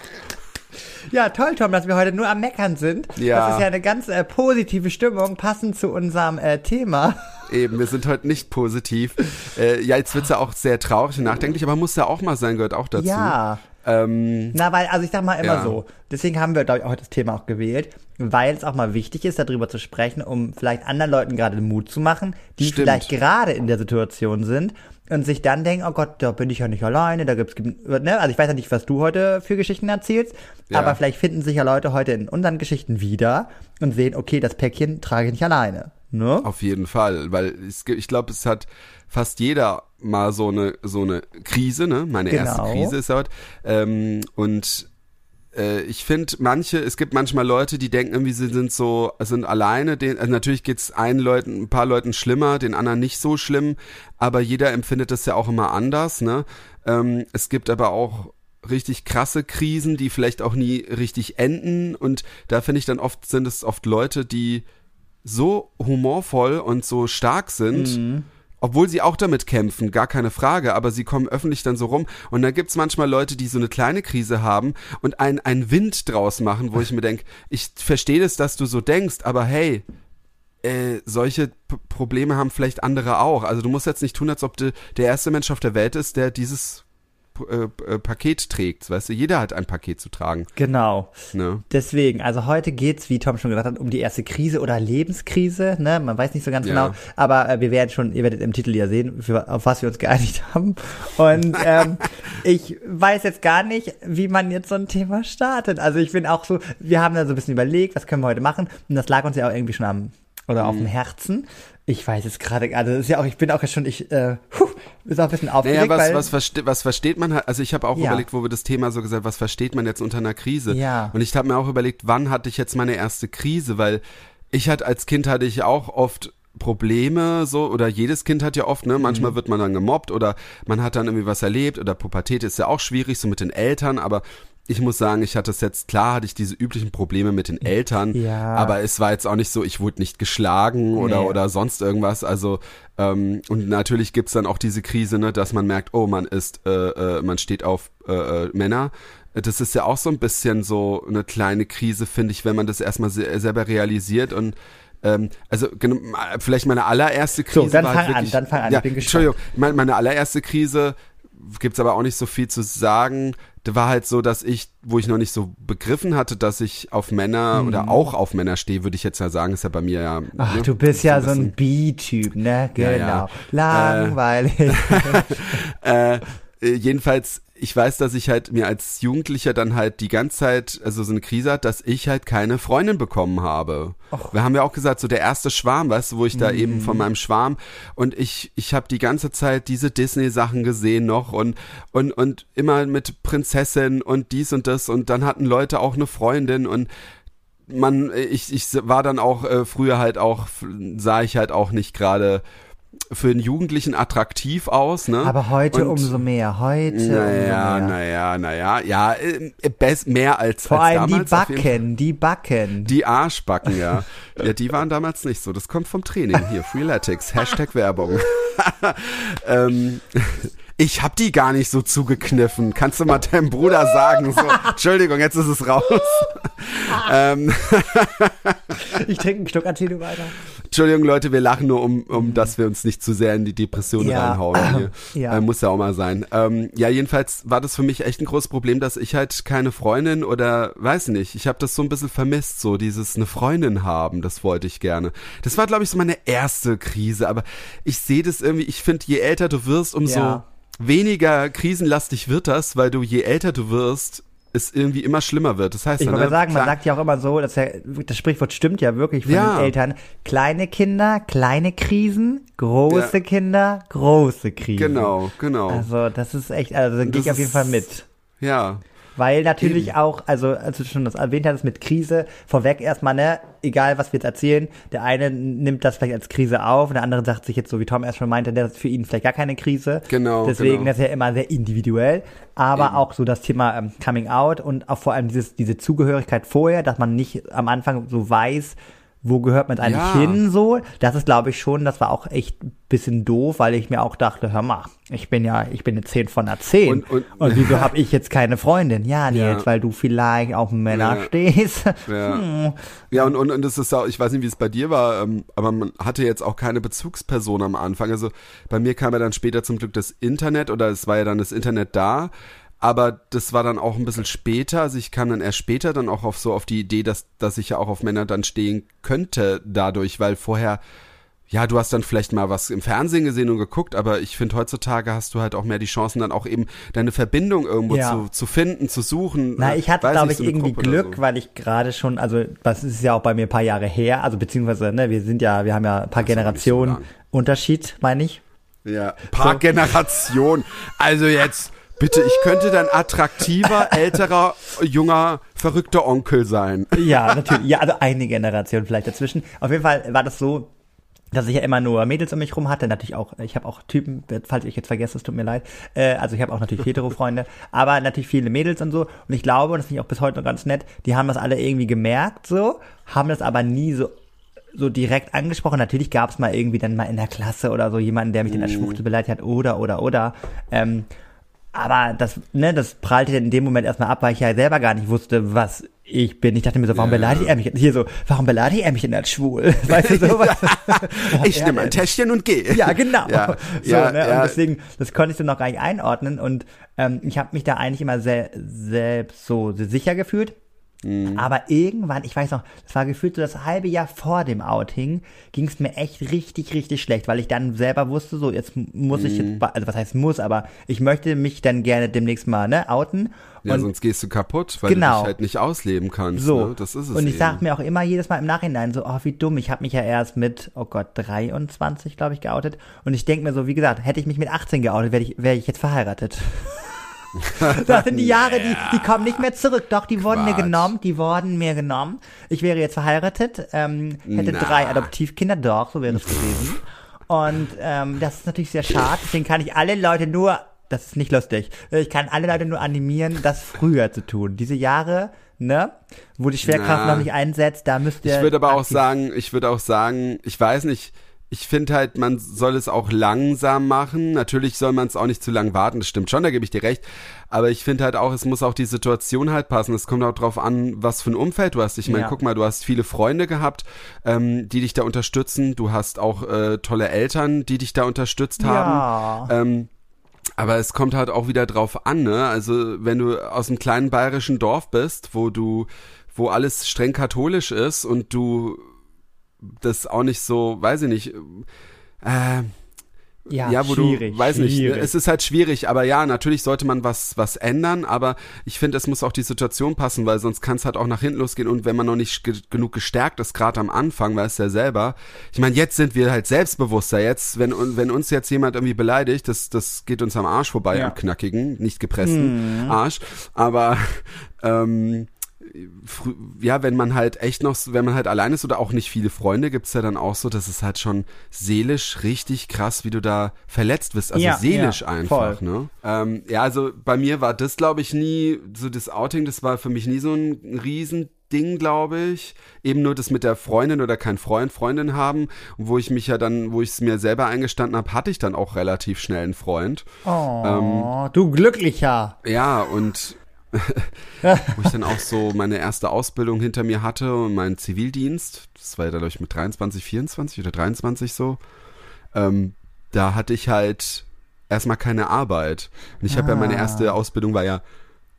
Ja, toll, Tom, dass wir heute nur am Meckern sind. Ja. Das ist ja eine ganz äh, positive Stimmung, passend zu unserem äh, Thema. Eben, wir sind heute nicht positiv. Äh, ja, jetzt wird's ja auch sehr traurig und nachdenklich, aber muss ja auch mal sein, gehört auch dazu. Ja. Ähm, Na, weil, also ich sag mal immer Ja. so. Deswegen haben wir, glaube ich, auch heute das Thema auch gewählt, weil es auch mal wichtig ist, darüber zu sprechen, um vielleicht anderen Leuten gerade den Mut zu machen, die Stimmt. vielleicht gerade in der Situation sind und sich dann denken, oh Gott, da bin ich ja nicht alleine, da gibt's, ne? Also ich weiß ja nicht, was du heute für Geschichten erzählst, Ja. aber vielleicht finden sich ja Leute heute in unseren Geschichten wieder und sehen, okay, das Päckchen trage ich nicht alleine. Ne? auf jeden Fall, weil es, ich glaube, es hat fast jeder mal so eine so eine Krise, ne? Meine erste Genau. Krise ist heute. Ähm, und ich finde manche, es gibt manchmal Leute, die denken irgendwie, sie sind so, sind alleine. Den, also natürlich geht's einen Leuten, ein paar Leuten schlimmer, den anderen nicht so schlimm, aber jeder empfindet das ja auch immer anders, ne? Ähm, es gibt aber auch richtig krasse Krisen, die vielleicht auch nie richtig enden und da finde ich dann oft sind es oft Leute, die so humorvoll und so stark sind, obwohl sie auch damit kämpfen, gar keine Frage, aber sie kommen öffentlich dann so rum und da gibt's manchmal Leute, die so eine kleine Krise haben und einen, einen Wind draus machen, wo ich mir denk, ich verstehe das, dass du so denkst, aber hey, äh, solche P Probleme haben vielleicht andere auch. Also du musst jetzt nicht tun, als ob du der erste Mensch auf der Welt ist, der dieses äh, äh, Paket trägt. Weißt du, jeder hat ein Paket zu tragen. Genau. Ne? Deswegen, also heute geht's, wie Tom schon gesagt hat, um die erste Krise oder Lebenskrise, ne? Man weiß nicht so ganz Ja. genau, aber äh, wir werden schon, ihr werdet im Titel ja sehen, für, auf was wir uns geeinigt haben. Und ähm, ich weiß jetzt gar nicht, wie man jetzt so ein Thema startet. Also ich bin auch so, wir haben da so ein bisschen überlegt, was können wir heute machen? Und das lag uns ja auch irgendwie schon am oder auf dem Mhm. Herzen. Ich weiß jetzt gerade, also das ist ja auch, ich bin auch schon, ich, äh, puh, ist auch ein bisschen aufgeregt, Naja, was, was, verste was versteht man halt, also ich habe auch Ja. überlegt, wo wir das Thema so gesagt, was versteht man jetzt unter einer Krise? Ja. Und ich habe mir auch überlegt, wann hatte ich jetzt meine erste Krise, weil ich hatte als Kind hatte ich auch oft Probleme so oder jedes Kind hat ja oft, ne, Mhm. manchmal wird man dann gemobbt oder man hat dann irgendwie was erlebt oder Pubertät ist ja auch schwierig so mit den Eltern, aber ich muss sagen, ich hatte es jetzt, klar hatte ich diese üblichen Probleme mit den Eltern, Ja. aber es war jetzt auch nicht so, ich wurde nicht geschlagen oder, Nee. oder sonst irgendwas, also ähm, und natürlich gibt's dann auch diese Krise, ne, dass man merkt, oh, man ist, äh, äh, man steht auf äh, äh, Männer. Das ist ja auch so ein bisschen so eine kleine Krise, finde ich, wenn man das erstmal se selber realisiert und ähm, also vielleicht meine allererste Krise dann war fang halt an, wirklich, dann fang an, Ja, ich bin gespannt. Entschuldigung, meine, meine allererste Krise gibt's aber auch nicht so viel zu sagen. Da war halt so, dass ich, wo ich noch nicht so begriffen hatte, dass ich auf Männer oder auch auf Männer stehe, würde ich jetzt ja sagen, ist ja bei mir ja. Mhm. Ach, ne, du bist ja so ein B-Typ, ne? Genau. Ja, ja. Langweilig. äh, äh, jedenfalls, ich weiß, dass ich halt mir als Jugendlicher dann halt die ganze Zeit, also so eine Krise hat, dass ich halt keine Freundin bekommen habe. Wir haben ja auch gesagt, so der erste Schwarm, weißt du, wo ich da eben von meinem Schwarm und ich, ich habe die ganze Zeit diese Disney-Sachen gesehen noch und, und, und immer mit Prinzessin und dies und das und dann hatten Leute auch eine Freundin und man, ich, ich war dann auch äh, früher halt auch, sah ich halt auch nicht gerade für einen Jugendlichen attraktiv aus, ne? Aber heute Und- umso mehr, heute Naja, naja, naja, ja, äh, best, mehr als, Vor als allem die damals Fall. Backen, die Backen. Die Arschbacken, ja. Ja, die waren damals nicht so. Das kommt vom Training. Hier, Freeletics, Hashtag Werbung. ähm, ich hab die gar nicht so zugekniffen. Kannst du mal deinem Bruder sagen? So, Entschuldigung, jetzt ist es raus. ähm, Ich trinke einen Schluck, erzähl weiter. Entschuldigung, Leute, wir lachen nur, um, um dass wir uns nicht zu sehr in die Depression Ja. reinhauen. Hier. Ja. Äh, muss ja auch mal sein. Ähm, ja, jedenfalls war das für mich echt ein großes Problem, dass ich halt keine Freundin oder weiß nicht, ich habe das so ein bisschen vermisst, so dieses eine Freundin haben, das wollte ich gerne. Das war, glaube ich, so meine erste Krise, aber ich sehe das irgendwie, ich finde, je älter du wirst, umso Ja. Weniger krisenlastig wird das, weil du je älter du wirst, es irgendwie immer schlimmer wird. Das heißt, Ich ja, ne, mal sagen, man sagt ja auch immer so, dass ja, das Sprichwort stimmt ja wirklich von Ja. den Eltern. Kleine Kinder, kleine Krisen, große Ja. Kinder, große Krisen. Genau, genau. Also das ist echt, also da gehe ich auf jeden Fall mit. ja. Weil natürlich auch, also als du schon das erwähnt hattest mit Krise, vorweg erstmal, ne, egal was wir jetzt erzählen, der eine nimmt das vielleicht als Krise auf, der andere sagt sich jetzt so, wie Tom erst schon meinte, der ist für ihn vielleicht gar keine Krise. Genau, Deswegen, genau. das ist ja immer sehr individuell. Aber auch so das Thema ähm, Coming Out und auch vor allem dieses, diese Zugehörigkeit vorher, dass man nicht am Anfang so weiß, wo gehört man eigentlich Ja. hin, so. Das ist, glaube ich, schon, das war auch echt ein bisschen doof, weil ich mir auch dachte, hör mal, ich bin ja, ich bin eine 10 von einer 10. Und- und- wieso habe ich jetzt keine Freundin? Ja, Nils, Ja. weil du vielleicht auf Männer Ja. stehst. Ja. Hm. Ja, und, und, und das ist auch, ich weiß nicht, wie es bei dir war, ähm, aber man hatte jetzt auch keine Bezugsperson am Anfang. Also bei mir kam ja dann später zum Glück das Internet oder es war ja dann das Internet da. Aber das war dann auch ein bisschen später. Also ich kam dann erst später dann auch auf so auf die Idee, dass, dass ich ja auch auf Männer dann stehen könnte dadurch, weil vorher, ja, du hast dann vielleicht mal was im Fernsehen gesehen und geguckt, aber ich finde heutzutage hast du halt auch mehr die Chancen, dann auch eben deine Verbindung irgendwo Ja. zu, zu finden, zu suchen. Na, Äh, ich hatte, glaube ich, so irgendwie Gruppe Glück, so. weil ich gerade schon, also das ist ja auch bei mir ein paar Jahre her, also beziehungsweise, ne, wir sind ja, wir haben ja ein paar Das so Generationen lang. Unterschied, meine ich. Ja, paar Generationen. Also jetzt, bitte, ich könnte dein attraktiver, älterer, junger, verrückter Onkel sein. Ja, natürlich. Ja, also eine Generation vielleicht dazwischen. Auf jeden Fall war das so, dass ich ja immer nur Mädels um mich rum hatte. Natürlich auch, ich habe auch Typen, falls ich jetzt vergesse, es tut mir leid. Äh, also ich habe auch natürlich Hetero-Freunde, aber natürlich viele Mädels und so. Und ich glaube, und das finde ich auch bis heute noch ganz nett, die haben das alle irgendwie gemerkt so, haben das aber nie so so direkt angesprochen. Natürlich gab es mal irgendwie dann mal in der Klasse oder so jemanden, der mich dann als Schwuchtel beleidigt hat oder oder oder. Ähm, aber das, ne, das prallte dann in dem Moment erstmal ab, weil ich ja selber gar nicht wusste, was ich bin. Ich dachte mir so, warum Ja. beleidigt er mich? Hier so, warum beleidigt er mich denn als schwul? Weißt du sowas? Ich nehme ein Täschchen und gehe. Ja, genau. Ja, so, ja, ne? Und deswegen, das konnte ich so noch gar nicht einordnen. Und ähm, ich habe mich da eigentlich immer sehr, selbst so sicher gefühlt. Mhm. Aber irgendwann, ich weiß noch, das war gefühlt so das halbe Jahr vor dem Outing, ging es mir echt richtig, richtig schlecht, weil ich dann selber wusste, so jetzt muss ich Mhm. jetzt, ba- also was heißt muss, aber ich möchte mich dann gerne demnächst mal ne, outen. Ja, und sonst gehst du kaputt, weil Genau. du dich halt nicht ausleben kannst. so, Ne? Das ist es und ich eben. sag mir auch immer jedes Mal im Nachhinein so, oh, wie dumm. Ich habe mich ja erst mit, oh Gott, 23, glaube ich, geoutet. Und ich denk mir so, wie gesagt, hätte ich mich mit 18 geoutet, wäre ich, wär ich jetzt verheiratet. das sind die Jahre, die, die kommen nicht mehr zurück. Doch, die wurden mir Quatsch. genommen, die wurden mir genommen. Ich wäre jetzt verheiratet, ähm, hätte Na. drei Adoptivkinder, doch, so wäre es gewesen. Und ähm, das ist natürlich sehr schade. Deswegen kann ich alle Leute nur, das ist nicht lustig, ich kann alle Leute nur animieren, das früher zu tun. Diese Jahre, ne, wo die Schwerkraft Na. noch nicht einsetzt, da müsst ihr. Ich würde aber auch sagen, ich würde auch sagen, ich weiß nicht, ich finde halt, man soll es auch langsam machen. Natürlich soll man es auch nicht zu lang warten, das stimmt schon, da gebe ich dir recht. Aber ich finde halt auch, es muss auch die Situation halt passen. Es kommt auch drauf an, was für ein Umfeld du hast. Ich meine, Ja. guck mal, du hast viele Freunde gehabt, ähm, die dich da unterstützen. Du hast auch äh, tolle Eltern, die dich da unterstützt haben. Ja. Ähm, aber es kommt halt auch wieder drauf an, ne? Also wenn du aus einem kleinen bayerischen Dorf bist, wo du, wo alles streng katholisch ist und du das auch nicht so, weiß ich nicht, äh, ja, ja, wo schwierig, du, weiß nicht, ne, schwierig. es ist halt schwierig, aber ja, natürlich sollte man was, was ändern, aber ich finde, es muss auch die Situation passen, weil sonst kann es halt auch nach hinten losgehen und wenn man noch nicht ge genug gestärkt ist, gerade am Anfang, weißt du ja selber, ich meine, jetzt sind wir halt selbstbewusster, jetzt, wenn, wenn uns jetzt jemand irgendwie beleidigt, das, das geht uns am Arsch vorbei, Ja. am knackigen, nicht gepressten Arsch, aber, ähm, ja, wenn man halt echt noch, wenn man halt allein ist oder auch nicht viele Freunde, gibt's ja dann auch so, dass es halt schon seelisch richtig krass, wie du da verletzt wirst. Also Ja, seelisch ja, einfach, voll. ne? Ähm, ja, also bei mir war das, glaube ich, nie, so das Outing, das war für mich nie so ein Riesending, glaube ich. Eben nur das mit der Freundin oder kein Freund, Freundin haben. Wo ich mich ja dann, wo ich es mir selber eingestanden habe, hatte ich dann auch relativ schnell einen Freund. Oh, du Glücklicher. Ja, und wo ich dann auch so meine erste Ausbildung hinter mir hatte und meinen Zivildienst, das war ja dann, glaube ich, mit 23, 24 oder 23 so, ähm, da hatte ich halt erstmal keine Arbeit. Und ich habe ja meine Ah. erste Ausbildung war ja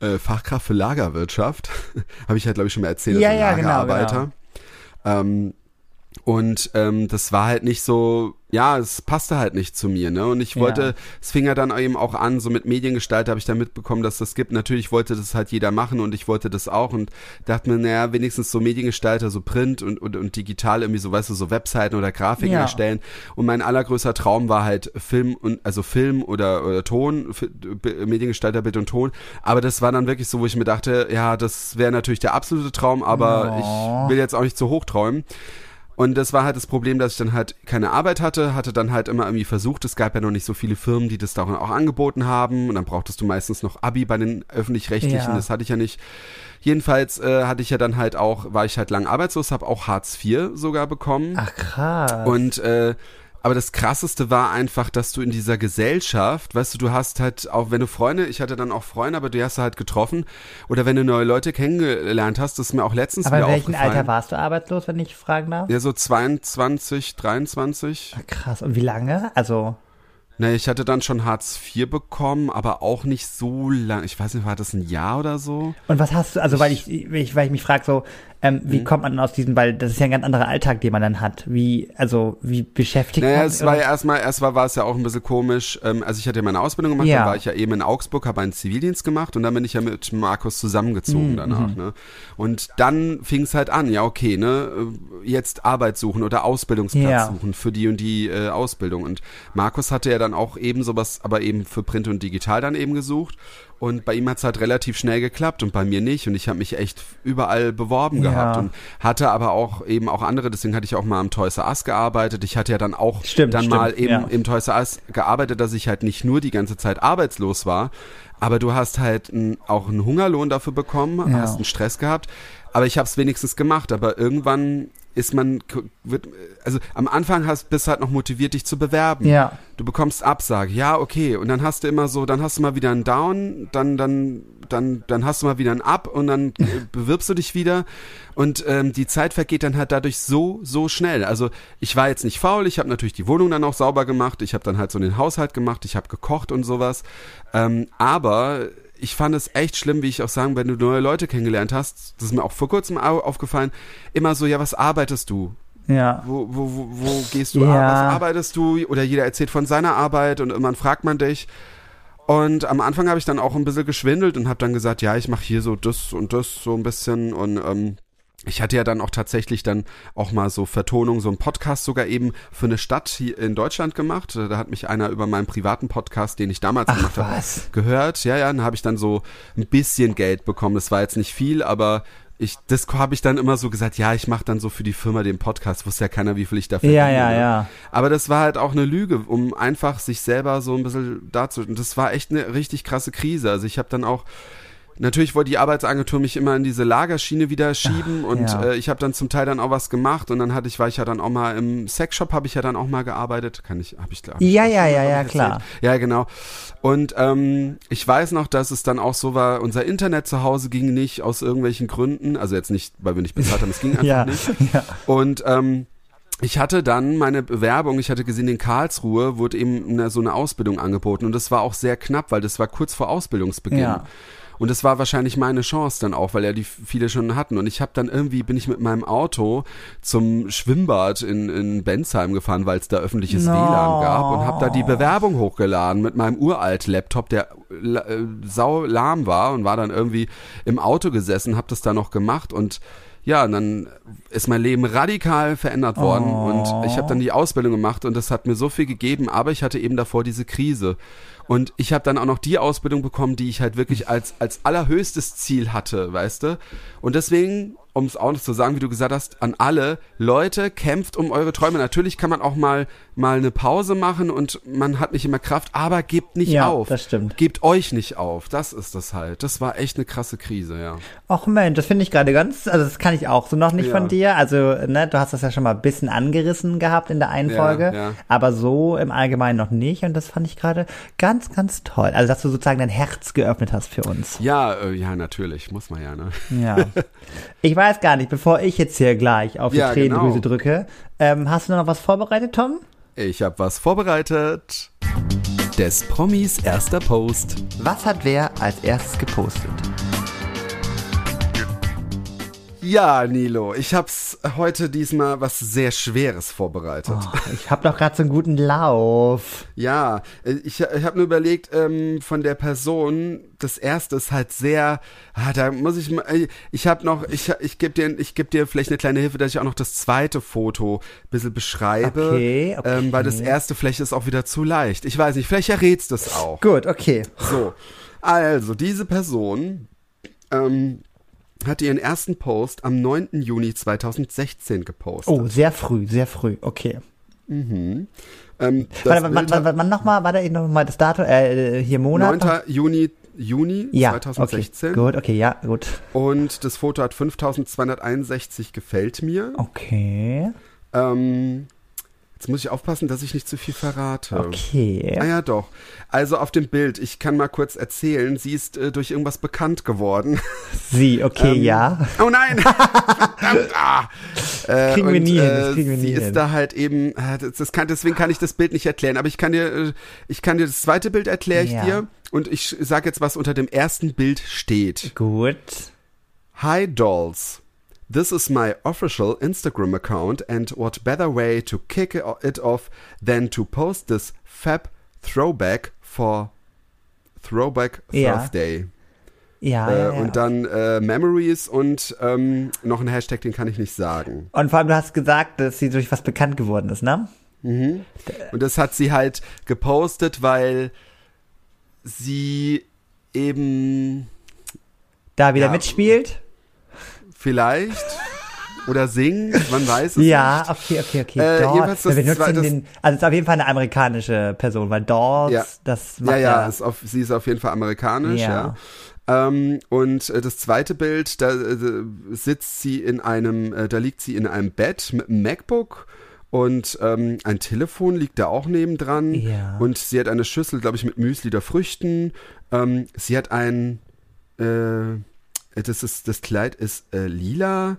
äh, Fachkraft für Lagerwirtschaft. habe ich halt, glaube ich, schon mal erzählt, Ja, also ja, genau, Lagerarbeiter. Ähm, und ähm, das war halt nicht so, ja, es passte halt nicht zu mir, ne? Und ich Ja. wollte, es fing ja dann eben auch an, so mit Mediengestalter habe ich dann mitbekommen, dass das gibt. Natürlich wollte das halt jeder machen und ich wollte das auch und dachte mir, naja, wenigstens so Mediengestalter, so Print und, und, und digital irgendwie so, weißt du, so Webseiten oder Grafiken Ja. erstellen. Und mein allergrößter Traum war halt Film und, also Film oder, oder Ton, Mediengestalter, Bild und Ton. Aber das war dann wirklich so, wo ich mir dachte, ja, das wäre natürlich der absolute Traum, aber Oh. ich will jetzt auch nicht zu hoch träumen. Und das war halt das Problem, dass ich dann halt keine Arbeit hatte, hatte dann halt immer irgendwie versucht, es gab ja noch nicht so viele Firmen, die das da auch angeboten haben und dann brauchtest du meistens noch Abi bei den öffentlich-rechtlichen, Ja. das hatte ich ja nicht. Jedenfalls äh, hatte ich ja dann halt auch, war ich halt lang arbeitslos, habe auch Hartz IV sogar bekommen. Ach krass. Und äh, aber das krasseste war einfach, dass du in dieser Gesellschaft, weißt du, du hast halt auch, wenn du Freunde, ich hatte dann auch Freunde, aber du hast halt getroffen oder wenn du neue Leute kennengelernt hast, das ist mir auch letztens Aber in wieder welchem aufgefallen. Alter warst du arbeitslos, wenn ich fragen darf? Ja, so 22, 23. Ach, krass. Und wie lange? Also, Ne, ich hatte dann schon Hartz IV bekommen, aber auch nicht so lang. Ich weiß nicht, war das ein Jahr oder so? und was hast du, also weil ich, ich weil ich mich frage so, ähm, Mhm. wie kommt man denn aus diesem, weil das ist ja ein ganz anderer Alltag, den man dann hat. Wie, also wie beschäftigt Naja, man es war ja erstmal, erstmal war es ja auch ein bisschen komisch. Ähm, also ich hatte ja meine Ausbildung gemacht, Ja. dann war ich ja eben in Augsburg, habe einen Zivildienst gemacht und dann bin ich ja mit Markus Mhm, zusammengezogen danach. Ne? Und dann fing es halt an, ja okay, ne, äh, jetzt Arbeit suchen oder Ausbildungsplatz Ja. suchen für die und die äh, Ausbildung. Und Markus hatte ja dann auch eben sowas, aber eben für Print und Digital dann eben gesucht. Und bei ihm hat's halt relativ schnell geklappt und bei mir nicht. Und ich habe mich echt überall beworben Ja. gehabt und hatte aber auch eben auch andere, deswegen hatte ich auch mal am Toys R Us gearbeitet. Ich hatte ja dann auch Stimmt, dann stimmt, mal eben ja. im Toys R Us gearbeitet, dass ich halt nicht nur die ganze Zeit arbeitslos war, aber du hast halt n, auch einen Hungerlohn dafür bekommen, Ja. hast einen Stress gehabt, aber ich habe es wenigstens gemacht, aber irgendwann ist man wird also am Anfang hast bist halt noch motiviert dich zu bewerben. Ja. Du bekommst Absage. Ja, okay, und dann hast du immer so, dann hast du mal wieder einen Down, dann dann dann dann hast du mal wieder einen Up und dann bewirbst du dich wieder und ähm, die Zeit vergeht dann halt dadurch so so schnell. Also ich war jetzt nicht faul, ich habe natürlich die Wohnung dann auch sauber gemacht, ich habe dann halt so den Haushalt gemacht, ich habe gekocht und sowas. Ähm, aber ich fand es echt schlimm, wie ich auch sagen, wenn du neue Leute kennengelernt hast, das ist mir auch vor kurzem au- aufgefallen, immer so, ja, was arbeitest du? Ja. Wo, wo, wo, wo gehst du? Ja. ar- Was arbeitest du? Oder jeder erzählt von seiner Arbeit und irgendwann fragt man dich. Und am Anfang habe ich dann auch ein bisschen geschwindelt und habe dann gesagt, ja, ich mache hier so das und das so ein bisschen und ähm, ich hatte ja dann auch tatsächlich dann auch mal so Vertonung, so einen Podcast sogar eben für eine Stadt hier in Deutschland gemacht. Da hat mich einer über meinen privaten Podcast, den ich damals Ach, gemacht habe, gehört. Ja, ja, dann habe ich dann so ein bisschen Geld bekommen. Das war jetzt nicht viel, aber ich, das habe ich dann immer so gesagt, ja, ich mache dann so für die Firma den Podcast. Wusste ja keiner, wie viel ich dafür Ja, ja, ja. aber das war halt auch eine Lüge, um einfach sich selber so ein bisschen dazu. Und das war echt eine richtig krasse Krise. Also ich habe dann auch Natürlich wollte die Arbeitsagentur mich immer in diese Lagerschiene wieder schieben und ja. äh, ich habe dann zum Teil dann auch was gemacht und dann hatte ich war ich ja dann auch mal im Sexshop habe ich ja dann auch mal gearbeitet kann ich habe ich glaube Ja, ja, ja, ja, klar. ja genau und ähm, ich weiß noch dass es dann auch so war unser Internet zu Hause ging nicht aus irgendwelchen Gründen also jetzt nicht weil wir nicht bezahlt haben es ging einfach Ja, nicht ja. und ähm, ich hatte dann meine Bewerbung, ich hatte gesehen, in Karlsruhe wurde eben eine, so eine Ausbildung angeboten und das war auch sehr knapp, weil das war kurz vor Ausbildungsbeginn. Ja. Und das war wahrscheinlich meine Chance dann auch, weil ja die viele schon hatten. Und ich habe dann irgendwie, bin ich mit meinem Auto zum Schwimmbad in, in Bensheim gefahren, weil es da öffentliches No. WLAN gab und habe da die Bewerbung hochgeladen mit meinem uralt Laptop, der äh, sau lahm war und war dann irgendwie im Auto gesessen, habe das da noch gemacht und ja, und dann ist mein Leben radikal verändert worden Oh. und ich habe dann die Ausbildung gemacht und das hat mir so viel gegeben, aber ich hatte eben davor diese Krise. Und ich habe dann auch noch die Ausbildung bekommen, die ich halt wirklich als, als allerhöchstes Ziel hatte, weißt du? Und deswegen um es auch noch zu sagen, wie du gesagt hast, an alle Leute, kämpft um eure Träume. Natürlich kann man auch mal, mal eine Pause machen und man hat nicht immer Kraft, aber gebt nicht Ja, auf. das stimmt. Gebt euch nicht auf. Das ist das halt. Das war echt eine krasse Krise, ja. Ach Mensch, das finde ich gerade ganz, also das kann ich auch so noch nicht Ja. von dir. Also, ne, du hast das ja schon mal ein bisschen angerissen gehabt in der einen Folge, ja. aber so im Allgemeinen noch nicht und das fand ich gerade ganz, ganz toll. Also, dass du sozusagen dein Herz geöffnet hast für uns. Ja, äh, ja, natürlich. Muss man ja, ne? Ja. Ich weiß gar nicht, bevor ich jetzt hier gleich auf die Ja, Tränendrüse genau. drücke, ähm, hast du noch was vorbereitet, Tom? Ich habe was vorbereitet. Des Promis erster Post. Was hat wer als erstes gepostet? Ja, Nilo, ich hab's heute diesmal was sehr Schweres vorbereitet. Oh, ich habe doch gerade so einen guten Lauf. Ja, äh, ich, ich habe nur überlegt, ähm, von der Person, das erste ist halt sehr, ah, da muss ich mal, äh, ich habe noch, ich, ich gebe dir, ich geb dir vielleicht eine kleine Hilfe, dass ich auch noch das zweite Foto ein bisschen beschreibe, Okay, okay. Ähm, weil das erste vielleicht ist auch wieder zu leicht. Ich weiß nicht, vielleicht errätst du es auch. Gut, okay. So, also diese Person ähm, hat ihren ersten Post am 9. Juni 2016 gepostet. Oh, sehr früh, sehr früh. Okay. Ähm, das Warte, Bild wann, wann, hat- wann, wann nochmal? War da noch mal das Datum? Äh, hier Monat? 9. Juni, Juni Ja, 2016. okay. Gut, okay, ja, gut. Und das Foto hat 5261 gefällt mir. Okay. Ähm, jetzt muss ich aufpassen, dass ich nicht zu viel verrate. Okay. Ah ja, doch. Also auf dem Bild, ich kann mal kurz erzählen, sie ist äh, durch irgendwas bekannt geworden. Sie, okay, Ähm, ja. Oh nein! Verdammt! Ah. Äh, Kriegen wir und, nie hin, äh, das kriegen wir nie Sie hin. ist da halt eben, äh, das, das kann, deswegen kann ich das Bild nicht erklären, aber ich kann dir, äh, ich kann dir das zweite Bild erkläre ich Ja. dir und ich sage jetzt, was unter dem ersten Bild steht. Gut. Hi dolls. This is my official Instagram account and what better way to kick it off than to post this fab throwback for Throwback Ja. Thursday. Ja, Äh, ja, ja. Und dann äh, Memories und ähm, noch ein Hashtag, den kann ich nicht sagen. Und vor allem, du hast gesagt, dass sie durch was bekannt geworden ist, ne? Und das hat sie halt gepostet, weil sie eben Da wieder Ja. mitspielt? Vielleicht oder singt, man weiß es Ja, nicht. okay, okay, okay. Äh, jedenfalls das wir benutzen zweite- den, also es ist auf jeden Fall eine amerikanische Person, weil Dolls, Ja. das Ja, macht ja, ja, ist auf, sie ist auf jeden Fall amerikanisch, Ja. ja. Ähm, und äh, das zweite Bild, da äh, sitzt sie in einem, äh, da liegt sie in einem Bett mit einem MacBook und ähm, ein Telefon liegt da auch nebendran. Ja. Und sie hat eine Schüssel, glaube ich, mit Müsli oder Früchten. Ähm, sie hat ein, äh, das ist, das Kleid ist äh, lila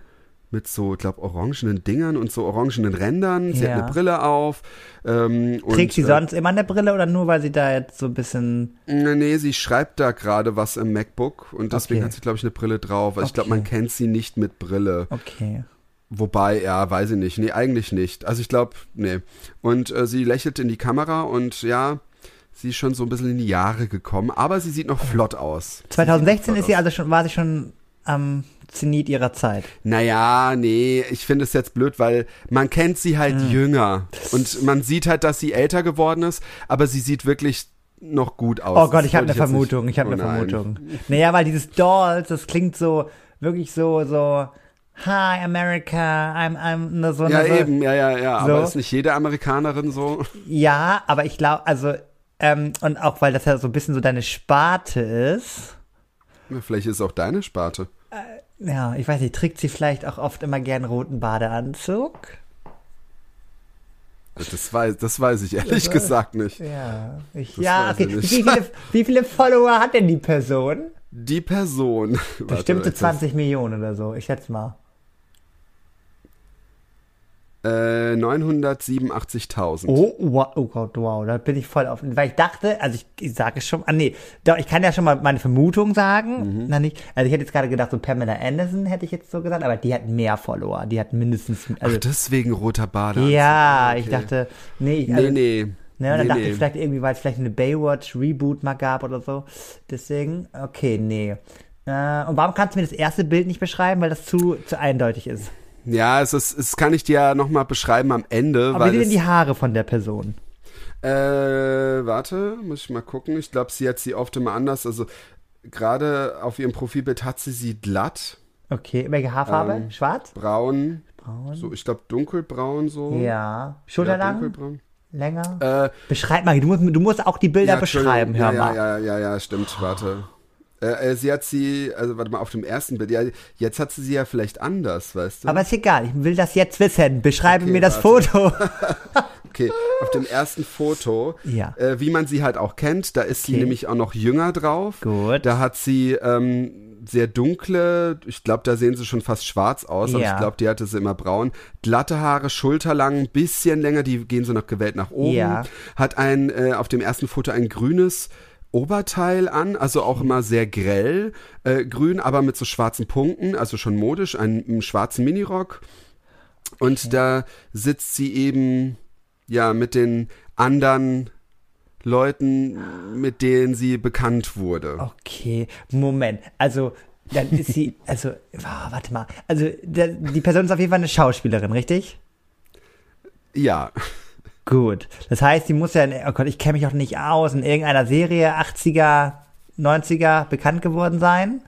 mit so, ich glaube, orangenen Dingern und so orangenen Rändern. Sie Ja. hat eine Brille auf. Ähm, Trägt sie äh, sonst immer eine Brille oder nur, weil sie da jetzt so ein bisschen. Nee, nee, sie schreibt da gerade was im MacBook und deswegen Okay. hat sie, glaube ich, eine Brille drauf. Also Ich glaube, man Okay. kennt sie nicht mit Brille. Okay. Wobei, ja, weiß ich nicht. Nee, eigentlich nicht. Also ich glaube, nee. Und äh, sie lächelt in die Kamera und ja, sie ist schon so ein bisschen in die Jahre gekommen, aber sie sieht noch flott aus. 2016 flott ist sie aus. also schon, war sie schon am Zenit ihrer Zeit. Naja, nee, ich finde es jetzt blöd, weil man kennt sie halt Hm. jünger. Und man sieht halt, dass sie älter geworden ist, aber sie sieht wirklich noch gut aus. Oh Gott, ich habe eine Vermutung. Ich habe Oh eine nein. Vermutung. Naja, weil dieses Dolls, das klingt so, wirklich so, so, Hi America, I'm, I'm, ne, so, Ja, ne, so. eben, ja, ja, ja. Aber So. ist nicht jede Amerikanerin so? Ja, aber ich glaube, also, ähm, und auch weil das ja so ein bisschen so deine Sparte ist. Na, Vielleicht ist es auch deine Sparte. Ja, ich weiß nicht, trägt sie vielleicht auch oft immer gern roten Badeanzug? Das weiß, das weiß ich ehrlich gesagt nicht. Ja, ich, Das ja, okay. Wie viele, wie viele Follower hat denn die Person? Die Person. Bestimmt so Warte, 20 Millionen oder so, ich schätze mal. Äh, 987.000. Oh, wow, oh Gott, wow, da bin ich voll auf. Weil ich dachte, also ich, ich sage es schon, ah nee, doch, ich kann ja schon mal meine Vermutung sagen. Mhm. Na nicht, also ich hätte jetzt gerade gedacht, so Pamela Anderson hätte ich jetzt so gesagt, aber die hat mehr Follower, die hat mindestens, also, Ach, deswegen roter Badeanzug. ja, Okay. ich dachte, nee, ich, also, Nee, nee. Ne, und dann nee, dachte nee. ich vielleicht irgendwie, weil es vielleicht eine Baywatch-Reboot mal gab oder so. Deswegen, okay, nee. Äh, und warum kannst du mir das erste Bild nicht beschreiben, weil das zu, zu eindeutig ist? Ja, es ist, es kann ich dir ja nochmal beschreiben am Ende, Aber wie weil sind es, denn die Haare von der Person? Äh, warte, muss ich mal gucken. Ich glaube, sie hat sie oft immer anders. Also gerade auf ihrem Profilbild hat sie sie glatt, Okay, welche Haarfarbe? Ähm, Schwarz? braun, Braun? so ich glaube dunkelbraun so. Ja. Ja, Schulterlang? dunkelbraun. länger? Äh, Beschreib mal, du musst, du musst auch die Bilder ja, beschreiben, hör Entschuldigung. mal. ja, ja, ja, ja, stimmt, warte. Äh, äh, sie hat sie, also warte mal, auf dem ersten Bild, ja, jetzt hat sie sie ja vielleicht anders, weißt du? Aber ist egal, ich will das jetzt wissen. Beschreibe Okay, mir das warte. Foto. Okay, auf dem ersten Foto, Ja. äh, wie man sie halt auch kennt, da ist sie Okay. nämlich auch noch jünger drauf. Gut. Da hat sie ähm, sehr dunkle, ich glaube, da sehen sie schon fast schwarz aus, aber Ja. ich glaube, die hatte sie immer braun. Glatte Haare, schulterlang, ein bisschen länger, die gehen so noch gewellt nach oben. Ja. Hat ein, äh, auf dem ersten Foto ein grünes Oberteil an, also auch immer sehr grell, äh, grün, aber mit so schwarzen Punkten, also schon modisch, einen, einen schwarzen Minirock. Und da sitzt sie eben, ja, mit den anderen Leuten, mit denen sie bekannt wurde. Okay, Moment. Also, dann ist sie, also, ah, warte mal. Also, der, die Person ist auf jeden Fall eine Schauspielerin, richtig? Ja, Gut. Das heißt, sie muss ja, in, oh Gott, ich kenne mich auch nicht aus, in irgendeiner Serie 80er, 90er bekannt geworden sein.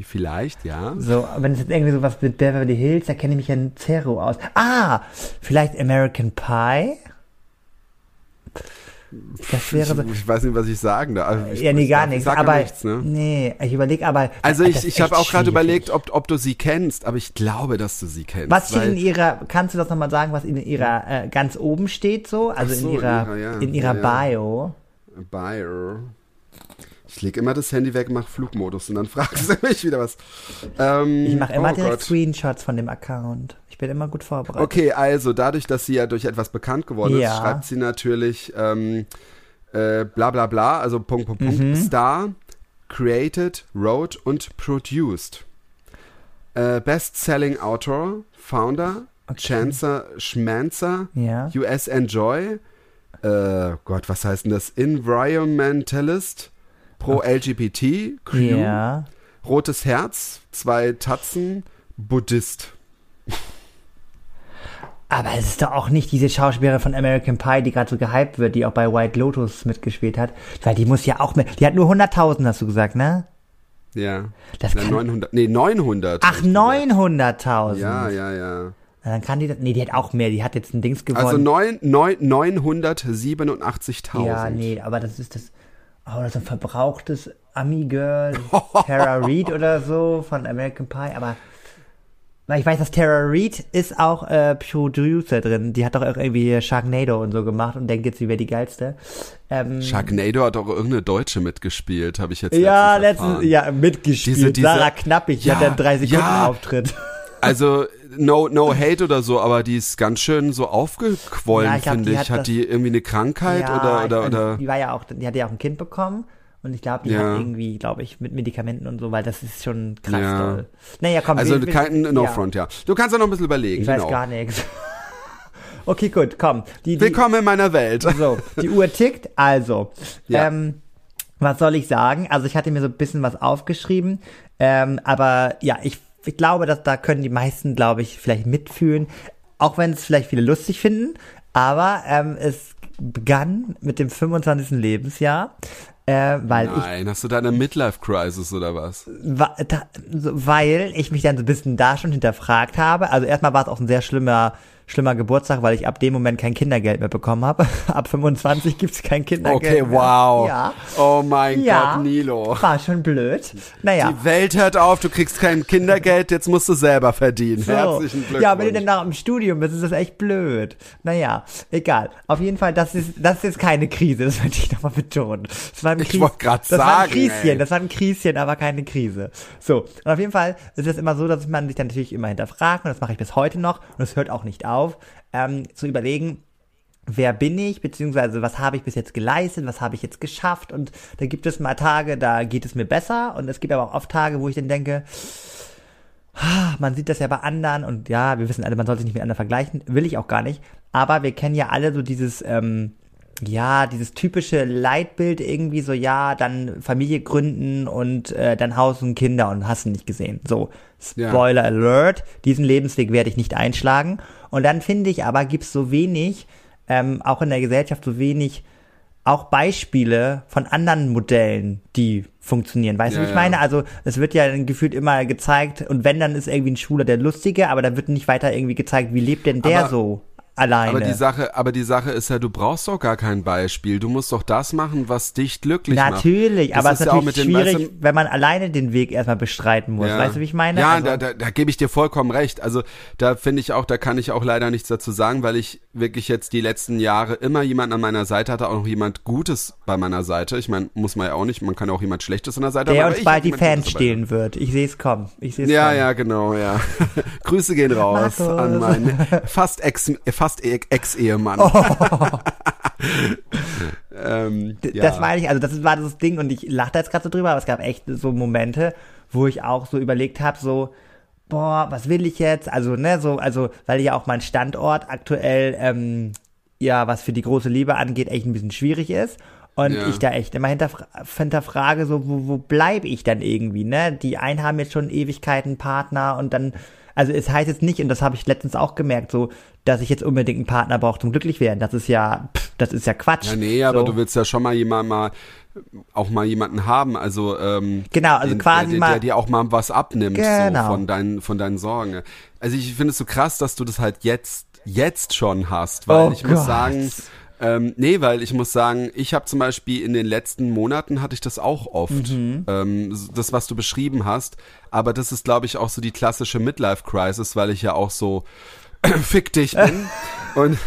vielleicht, ja. So, wenn es jetzt irgendwie sowas mit Beverly Hills, da kenne ich mich ja in Zero aus. Ah, vielleicht American Pie? Das wäre. Ich, ich weiß nicht, was ich sagen darf. Ich, Ja, nee, gar nichts. Aber nichts, ne? nee, ich überlege aber. Also ich, ich habe auch gerade überlegt, ob, ob du sie kennst, aber ich glaube, dass du sie kennst. Was steht in ihrer, kannst du das nochmal sagen, was in ihrer äh, ganz oben steht so? Also so, in ihrer, in ihrer, ja, in ihrer ja. Bio. Bayer. Ich leg immer das Handy weg, mach Flugmodus und dann fragst du mich wieder was. Ähm, Ich mache immer oh direkt Gott. Screenshots von dem Account. Ich bin immer gut vorbereitet. Okay, also dadurch, dass sie ja durch etwas bekannt geworden Ja. ist, schreibt sie natürlich ähm, äh, bla bla bla, also Punkt, Punkt, Punkt, Mhm. Star, created, wrote und produced. Äh, Best-selling Autor, Founder, Okay. Chancer, Schmancer, Ja. US Enjoy, äh, Gott, was heißt denn das? Environmentalist, Pro-LGBT, Crew, Ja. Rotes Herz, zwei Tatzen, Buddhist. Aber es ist doch auch nicht diese Schauspielerin von American Pie, die gerade so gehypt wird, die auch bei White Lotus mitgespielt hat. Weil die muss ja auch mit. Die hat nur 100.000, hast du gesagt, ne? Ja. Das Na, kann- 900, nee, 900. Ach, hab ich gesagt. 900.000. Ja, ja, ja. Na, dann kann die das. Nee, die hat auch mehr. Die hat jetzt ein Dings gewonnen. Also neun, neun, 987.000. Ja, nee, aber das ist das. Oh, das ist ein verbrauchtes Ami-Girl, Tara Reid oder so von American Pie, aber. Weil ich weiß, dass Tara Reid ist auch äh, Producer drin. Die hat doch auch irgendwie Sharknado und so gemacht und denkt jetzt, sie wäre die geilste. Ähm, Sharknado hat auch irgendeine Deutsche mitgespielt, habe ich jetzt ja, letztens ja, mitgespielt. Diese- diese- Sarah Knappig, die Ja, hat dann drei Sekunden ja. Auftritt. Also, no, no hate oder so, aber die ist ganz schön so aufgequollen, Ja, ich finde ich. hat Hat, die irgendwie eine Krankheit oder, oder, und oder? Die war ja auch, die hat ja auch ein Kind bekommen. Und ich glaube, die Ja. hat irgendwie, glaube ich, mit Medikamenten und so, weil das ist schon krass Ja. doll. Naja, komm. Also, wir- kein No ja. Front, ja. Du kannst ja noch ein bisschen überlegen, Ich weiß genau. gar nichts. Okay, gut, komm. Die, die, Willkommen in meiner Welt. so, die Uhr tickt. Also, Ja. ähm, was soll ich sagen? Also ich hatte mir so ein bisschen was aufgeschrieben, ähm, aber ja, ich, ich glaube, dass da können die meisten, glaube ich, vielleicht mitfühlen, auch wenn es vielleicht viele lustig finden. Aber ähm, es begann mit dem 25. Lebensjahr, äh, weil ich Nein, hast du da eine Midlife-Crisis oder was? Wa- da, so, weil ich mich dann so ein bisschen da schon hinterfragt habe. Also erstmal war es auch ein sehr schlimmer, schlimmer Geburtstag, weil ich ab dem Moment kein Kindergeld mehr bekommen habe. ab 25 gibt's kein Kindergeld Okay, mehr. wow. Ja. Oh mein Ja. Gott, Nilo. War schon blöd. Naja. Die Welt hört auf, du kriegst kein Kindergeld, jetzt musst du selber verdienen. So. Herzlichen Glückwunsch. Ja, wenn du dann nach im Studium bist, ist das echt blöd. Naja, egal. Auf jeden Fall, das ist, das ist jetzt keine Krise, das möchte ich nochmal betonen. Das war ein Ich wollte grad Das war ein sagen, Krieschen, ey. das war ein Krieschen, aber keine Krise. So, und auf jeden Fall ist es immer so, dass man sich dann natürlich immer hinterfragt, und das mache ich bis heute noch, und es hört auch nicht auf, ähm, zu überlegen, wer bin ich, beziehungsweise was habe ich bis jetzt geleistet, was habe ich jetzt geschafft? Und da gibt es mal Tage, da geht es mir besser. Und es gibt aber auch oft Tage, wo ich dann denke, ah, man sieht das ja bei anderen und ja, wir wissen alle, man soll sich nicht mit anderen vergleichen, will ich auch gar nicht, aber wir kennen ja alle so dieses, ähm, ja, dieses typische Leitbild irgendwie so, ja, dann Familie gründen und äh, dann Haus und Kinder und hast du nicht gesehen. So, Ja. Spoiler Alert, diesen Lebensweg werde ich nicht einschlagen. Und dann finde ich aber, gibt's so wenig ähm, auch in der Gesellschaft so wenig auch Beispiele von anderen Modellen, die funktionieren. Weißt du, Ja, wie ich ja. meine? Also es wird ja gefühlt immer gezeigt und wenn, dann ist irgendwie ein Schwuler der Lustige, aber da wird nicht weiter irgendwie gezeigt, wie lebt denn der Aber- so alleine. Aber die Sache, aber die Sache ist ja, du brauchst doch gar kein Beispiel. Du musst doch das machen, was dich glücklich macht. Natürlich, Das aber es ist ja auch natürlich mit den- schwierig, weißt du, wenn man alleine den Weg erstmal bestreiten muss. Ja. Weißt du, wie ich meine? Ja, Also- da, da, da gebe ich dir vollkommen recht. Also da finde ich auch, da kann ich auch leider nichts dazu sagen, weil ich wirklich jetzt die letzten Jahre immer jemanden an meiner Seite hatte, auch noch jemand Gutes bei meiner Seite. Ich meine, muss man ja auch nicht, man kann ja auch jemand Schlechtes an der Seite der haben. aber uns bald die Fans stehlen wird. Ich sehe es kommen. Ich sehe es Ja, kommen. ja, genau, ja. Grüße gehen raus Markus. an meinen fast Ex, fast Ex-Ehemann. ähm, D- ja. Das meine ich, also das war das Ding und ich lache da jetzt gerade so drüber, aber es gab echt so Momente, wo ich auch so überlegt habe, so, boah, was will ich jetzt? Also, ne, so, also, weil ja auch mein Standort aktuell, ähm, ja, was für die große Liebe angeht, echt ein bisschen schwierig ist. Und Ja. ich da echt immer hinterfra hinterfrage, so, wo, wo bleibe ich dann irgendwie, ne? Die einen haben jetzt schon Ewigkeiten Partner und dann, also es heißt jetzt nicht, und das habe ich letztens auch gemerkt, so, dass ich jetzt unbedingt einen Partner brauche zum glücklich werden. Das ist ja, pff, das ist ja Quatsch. Ja, nee, aber so. du willst ja schon mal jemand mal auch mal jemanden haben, also ähm, Genau, also den, quasi der, mal- der dir auch mal was abnimmt Genau. so von deinen von deinen Sorgen. Also ich finde es so krass, dass du das halt jetzt jetzt schon hast, weil Oh ich muss Gott. sagen, ähm, nee, weil ich muss sagen, ich habe zum Beispiel in den letzten Monaten hatte ich das auch oft, Mhm. ähm, das was du beschrieben hast, aber das ist glaube ich auch so die klassische Midlife Crisis, weil ich ja auch so fick dich bin und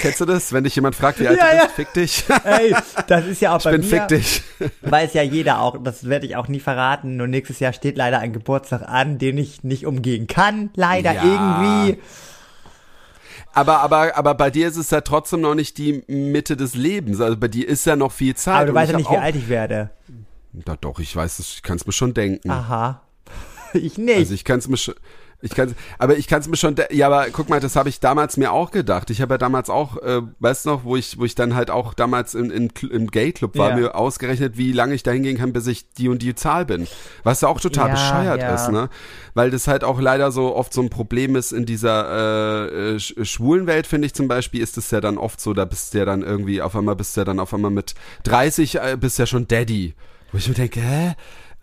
kennst du das, wenn dich jemand fragt, wie alt Ja, du ja. bist, fick dich. Ey, das ist ja auch Ich bei bin mir, fick dich. weiß ja jeder auch, das werde ich auch nie verraten. Nur nächstes Jahr steht leider ein Geburtstag an, den ich nicht umgehen kann. Leider Ja. irgendwie. Aber, aber, aber bei dir ist es ja trotzdem noch nicht die Mitte des Lebens. Also bei dir ist ja noch viel Zeit. Aber du weißt ja nicht, wie alt ich werde. Ja, doch, ich weiß es, ich kann es mir schon denken. Aha. Ich nicht. Also ich kann es mir schon. Ich kann's, aber ich kann es mir schon, ja, aber guck mal, das habe ich damals mir auch gedacht. Ich habe ja damals auch, äh, weißt du noch, wo ich, wo ich dann halt auch damals in, in, im Gay-Club war, Ja. mir ausgerechnet, wie lange ich da hingehen kann, bis ich die und die Zahl bin. Was ja auch total Ja, bescheuert ja. ist, ne? Weil das halt auch leider so oft so ein Problem ist in dieser äh, äh, sch- schwulen Welt, finde ich zum Beispiel, ist es ja dann oft so, da bist du ja dann irgendwie, auf einmal bist du ja dann auf einmal mit 30, äh, bist ja schon Daddy. Wo ich mir denke, hä?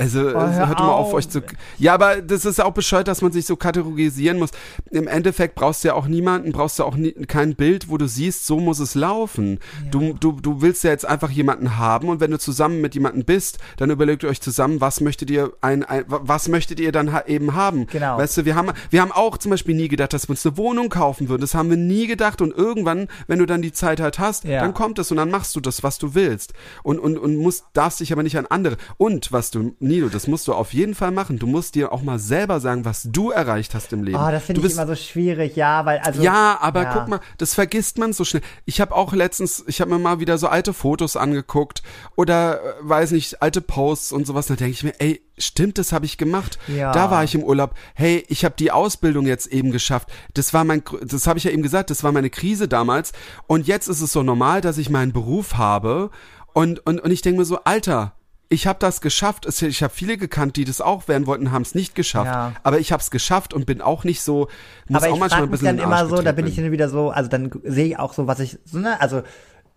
Also, Oh, hör hört mal auf, auf. euch zu. Ja, aber das ist auch bescheuert, dass man sich so kategorisieren muss. Im Endeffekt brauchst du ja auch niemanden, brauchst du auch nie, kein Bild, wo du siehst, so muss es laufen. Du, du, du willst ja jetzt einfach jemanden haben und wenn du zusammen mit jemandem bist, dann überlegt ihr euch zusammen, was möchtet ihr ein, ein was möchtet ihr dann ha eben haben. Genau. Weißt du, wir haben, wir haben auch zum Beispiel nie gedacht, dass wir uns eine Wohnung kaufen würden. Das haben wir nie gedacht und irgendwann, wenn du dann die Zeit halt hast, Ja. dann kommt es und dann machst du das, was du willst. Und, und, und musst, darfst dich aber nicht an andere. Und was du, Nilo, das musst du auf jeden Fall machen. Du musst dir auch mal selber sagen, was du erreicht hast im Leben. Oh, das finde ich bist, immer so schwierig, ja, weil also. ja, aber ja. guck mal, das vergisst man so schnell. Ich habe auch letztens, ich habe mir mal wieder so alte Fotos angeguckt oder äh, weiß nicht, alte Posts und sowas. Da denke ich mir, ey, stimmt, das habe ich gemacht. Ja. Da war ich im Urlaub. Hey, ich habe die Ausbildung jetzt eben geschafft. Das war mein, das habe ich ja eben gesagt, das war meine Krise damals. Und jetzt ist es so normal, dass ich meinen Beruf habe. Und und und ich denke mir so, Alter. Ich habe das geschafft. Es- Ich habe viele gekannt, die das auch werden wollten, haben es nicht geschafft. Ja. Aber ich habe es geschafft und bin auch nicht so. Muss aber auch ich manchmal ein mich bisschen dann den Arsch immer so, da bin ich dann wieder so, also dann sehe ich auch so, was ich, so, ne, also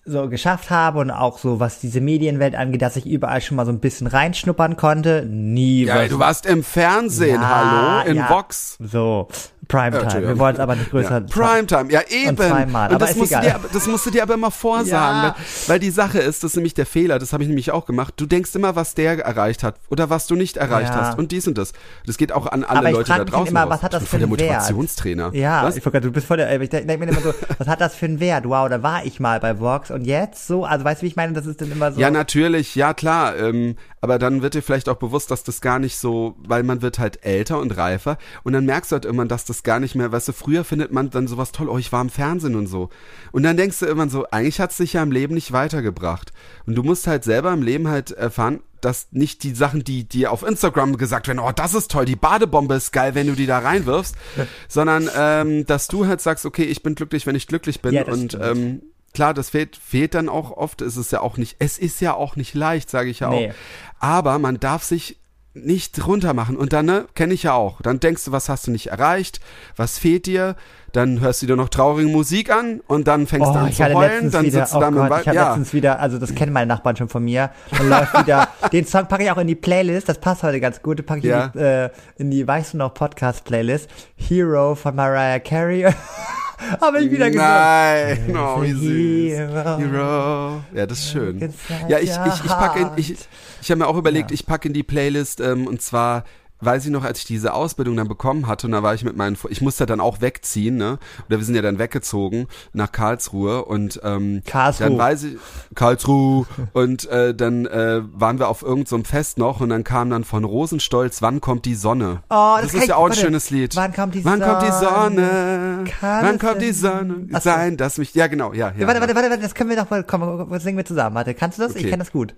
so geschafft habe und auch so, was diese Medienwelt angeht, dass ich überall schon mal so ein bisschen reinschnuppern konnte. Nie Ja, was. du warst im Fernsehen, Ja, hallo, in ja. Vox. So, Primetime. Entschuldigung. Wir wollen es aber nicht größer. Ja, Primetime, ja eben. zweimal, Und aber das ist musst, du egal. dir, aber- das musst du dir aber immer vorsagen, Ja. weil, weil die Sache ist, das ist nämlich der Fehler, das habe ich nämlich auch gemacht. Du denkst immer, was der erreicht hat oder was du nicht erreicht Ja. hast und dies und das. Das geht auch an alle Aber Leute da dann draußen. immer, was hat das ich bin für der einen Wert? Motivationstrainer. Ja, was? ich du bist voll der, ich denke mir immer so, was hat das für einen Wert? Wow, da war ich mal bei Vox und jetzt so, also weißt du, wie ich meine, das ist dann immer so. Ja, natürlich, ja klar. Ähm, aber dann wird dir vielleicht auch bewusst, dass das gar nicht so, weil man wird halt älter und reifer und dann merkst du halt irgendwann, dass das gar nicht mehr, weißt du, früher findet man dann sowas toll, oh, ich war im Fernsehen und so. Und dann denkst du irgendwann so, eigentlich hat's dich ja im Leben nicht weitergebracht. Und du musst halt selber im Leben halt erfahren, dass nicht die Sachen, die dir auf Instagram gesagt werden, oh, das ist toll, die Badebombe ist geil, wenn du die da reinwirfst, sondern ähm, dass du halt sagst, okay, ich bin glücklich, wenn ich glücklich bin Ja, und stimmt. ähm, klar, das fehlt, fehlt dann auch oft. Es ist ja auch nicht, es ist ja auch nicht leicht, sage ich ja Nee. auch. Aber man darf sich nicht runter machen. Und dann, ne, kenne ich ja auch. Dann denkst du, was hast du nicht erreicht? Was fehlt dir? Dann hörst du dir noch traurige Musik an und dann fängst du Oh, an ich zu heulen. Dann wieder, sitzt du oh dann im Gott, Wald. ich habe Ja, letztens wieder, also das kennen meine Nachbarn schon von mir, dann läuft wieder, den Song packe ich auch in die Playlist, das passt heute ganz gut, den packe ich Ja. in, die, äh, in die, weißt du noch, Podcast-Playlist, Hero von Mariah Carey, habe ich wieder gesungen. Nein, oh, wie süß. Hero. Ja, das ist schön. Ja, ich, ich, ich packe ich, ich habe mir auch überlegt, Ja. ich packe in die Playlist ähm, und zwar weiß ich noch, als ich diese Ausbildung dann bekommen hatte und da war ich mit meinen, ich musste dann auch wegziehen, ne? Oder wir sind ja dann weggezogen nach Karlsruhe und ähm, Karlsruhe. dann weiß ich Karlsruhe und äh, dann äh, waren wir auf irgendeinem so Fest noch und dann kam dann von Rosenstolz, wann kommt die Sonne? Oh, das das kann ist ich- ja auch ein warte. schönes Lied. Wann kommt die wann kommt die Sonne? Sonne? Kann wann kommt die Sonne? Sein, dass mich, ja genau, ja, ja. Warte, warte, warte, warte, das können wir doch mal, komm, singen wir zusammen. Warte, kannst du das? Ich Okay. kenne das gut.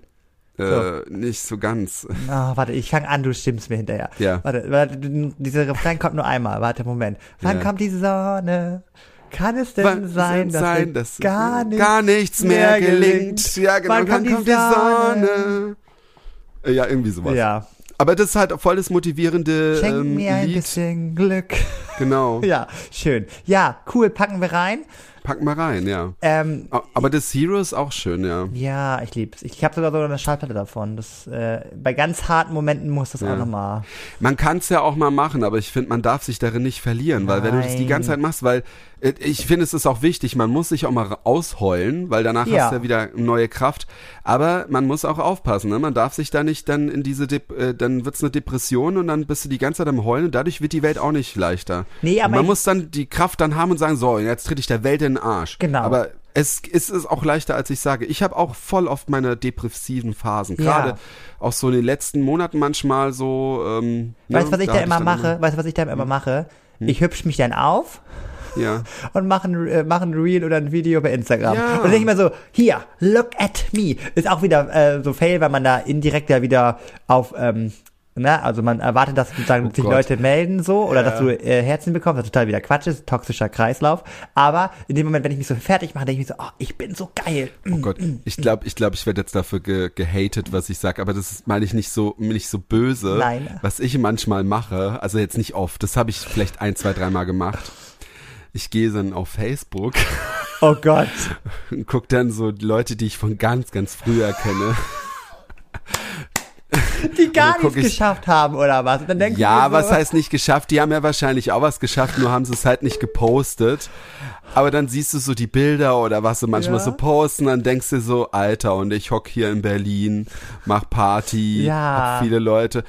Äh, nicht so ganz. Ah, warte, ich fange an, du stimmst mir hinterher. Ja. Warte, warte, dieser Refrain kommt nur einmal. Warte, Moment. Wann Ja. kommt die Sonne? Kann es denn Wann sein, dass, sein, dass gar, nichts gar nichts mehr gelingt. Ja, genau. Wann Wann kommt die Sonne? Äh, Ja, irgendwie sowas. Ja. Aber das ist halt voll das motivierende Schenk ähm, mir ein Lied. bisschen Glück. Genau. Ja, schön. Ja, cool, packen wir rein. Pack mal rein, ja. Ähm, Aber das Hero ist auch schön, ja. ja, ich lieb's. Ich habe sogar so eine Schallplatte davon. Das, äh, bei ganz harten Momenten muss das Ja. auch nochmal. Man kann es ja auch mal machen, aber ich finde, man darf sich darin nicht verlieren, weil wenn du das die Nein. ganze Zeit machst, weil äh, ich finde, es ist auch wichtig, man muss sich auch mal ausheulen, weil danach Ja. hast du ja wieder neue Kraft. Aber man muss auch aufpassen, ne? Man darf sich da nicht dann in diese, Dep äh, dann wird's eine Depression und dann bist du die ganze Zeit am Heulen und dadurch wird die Welt auch nicht leichter. Nee, aber und man muss dann die Kraft dann haben und sagen, so, jetzt tritt ich der Welt in den Arsch. Genau. Aber es, es ist auch leichter, als ich sage. Ich habe auch voll oft meine depressiven Phasen. Ja. Gerade auch so in den letzten Monaten manchmal so. Ähm, Weißt du, ne, was ich da immer mache? Weißt du, was ich da immer mache? Ich hübsch mich dann auf Ja. und mache ein, äh, mach ein Reel oder ein Video bei Instagram. Ja. Und dann denke ich mir so, hier, look at me. Ist auch wieder äh, so fail, weil man da indirekt ja wieder auf, ähm, na, also man erwartet, dass sozusagen Oh sich Gott. Leute melden so oder Ja. dass du äh, Herzen bekommst, was total wieder Quatsch ist, toxischer Kreislauf. Aber in dem Moment, wenn ich mich so fertig mache, denke ich mir so, oh, ich bin so geil. Oh Gott, ich glaube, ich, glaub, ich werde jetzt dafür ge gehatet, was ich sage, aber das ist, meine ich nicht so, nicht so böse. Nein. Was ich manchmal mache, also jetzt nicht oft, das habe ich vielleicht ein, zwei, dreimal gemacht. Ich gehe dann auf Facebook Oh Gott. und guck dann so die Leute, die ich von ganz, ganz früher kenne. Die gar guck nichts ich- geschafft haben oder was. Und dann denkst Ja, du dir so, was heißt nicht geschafft? Die haben ja wahrscheinlich auch was geschafft, nur haben sie es halt nicht gepostet. Aber dann siehst du so die Bilder oder was sie manchmal Ja. so posten, dann denkst du so, Alter, und ich hock hier in Berlin, mach Party, Ja. hab viele Leute.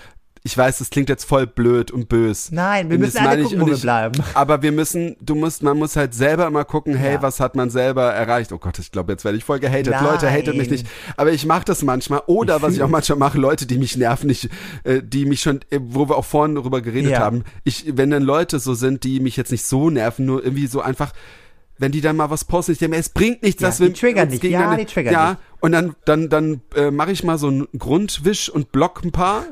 Ich weiß, das klingt jetzt voll blöd und bös. Nein, wir Und müssen alle ich gucken, wo wir ich- bleiben. Aber wir müssen, du musst, man muss halt selber immer gucken, hey, Ja. was hat man selber erreicht? Oh Gott, ich glaube, jetzt werde ich voll gehatet. Nein. Leute, hatet mich nicht. Aber ich mache das manchmal. Oder Ich was ich auch manchmal mache, Leute, die mich nerven, nicht, äh, die mich schon, äh, wo wir auch vorhin darüber geredet Ja. haben. Ich, wenn dann Leute so sind, die mich jetzt nicht so nerven, nur irgendwie so einfach, wenn die dann mal was posten, ich denke mir, es bringt nichts, Ja, dass wir die triggern gegeneinander- Ja, die triggern Ja, dich. und dann, dann, dann äh, mache ich mal so einen Grundwisch und block ein paar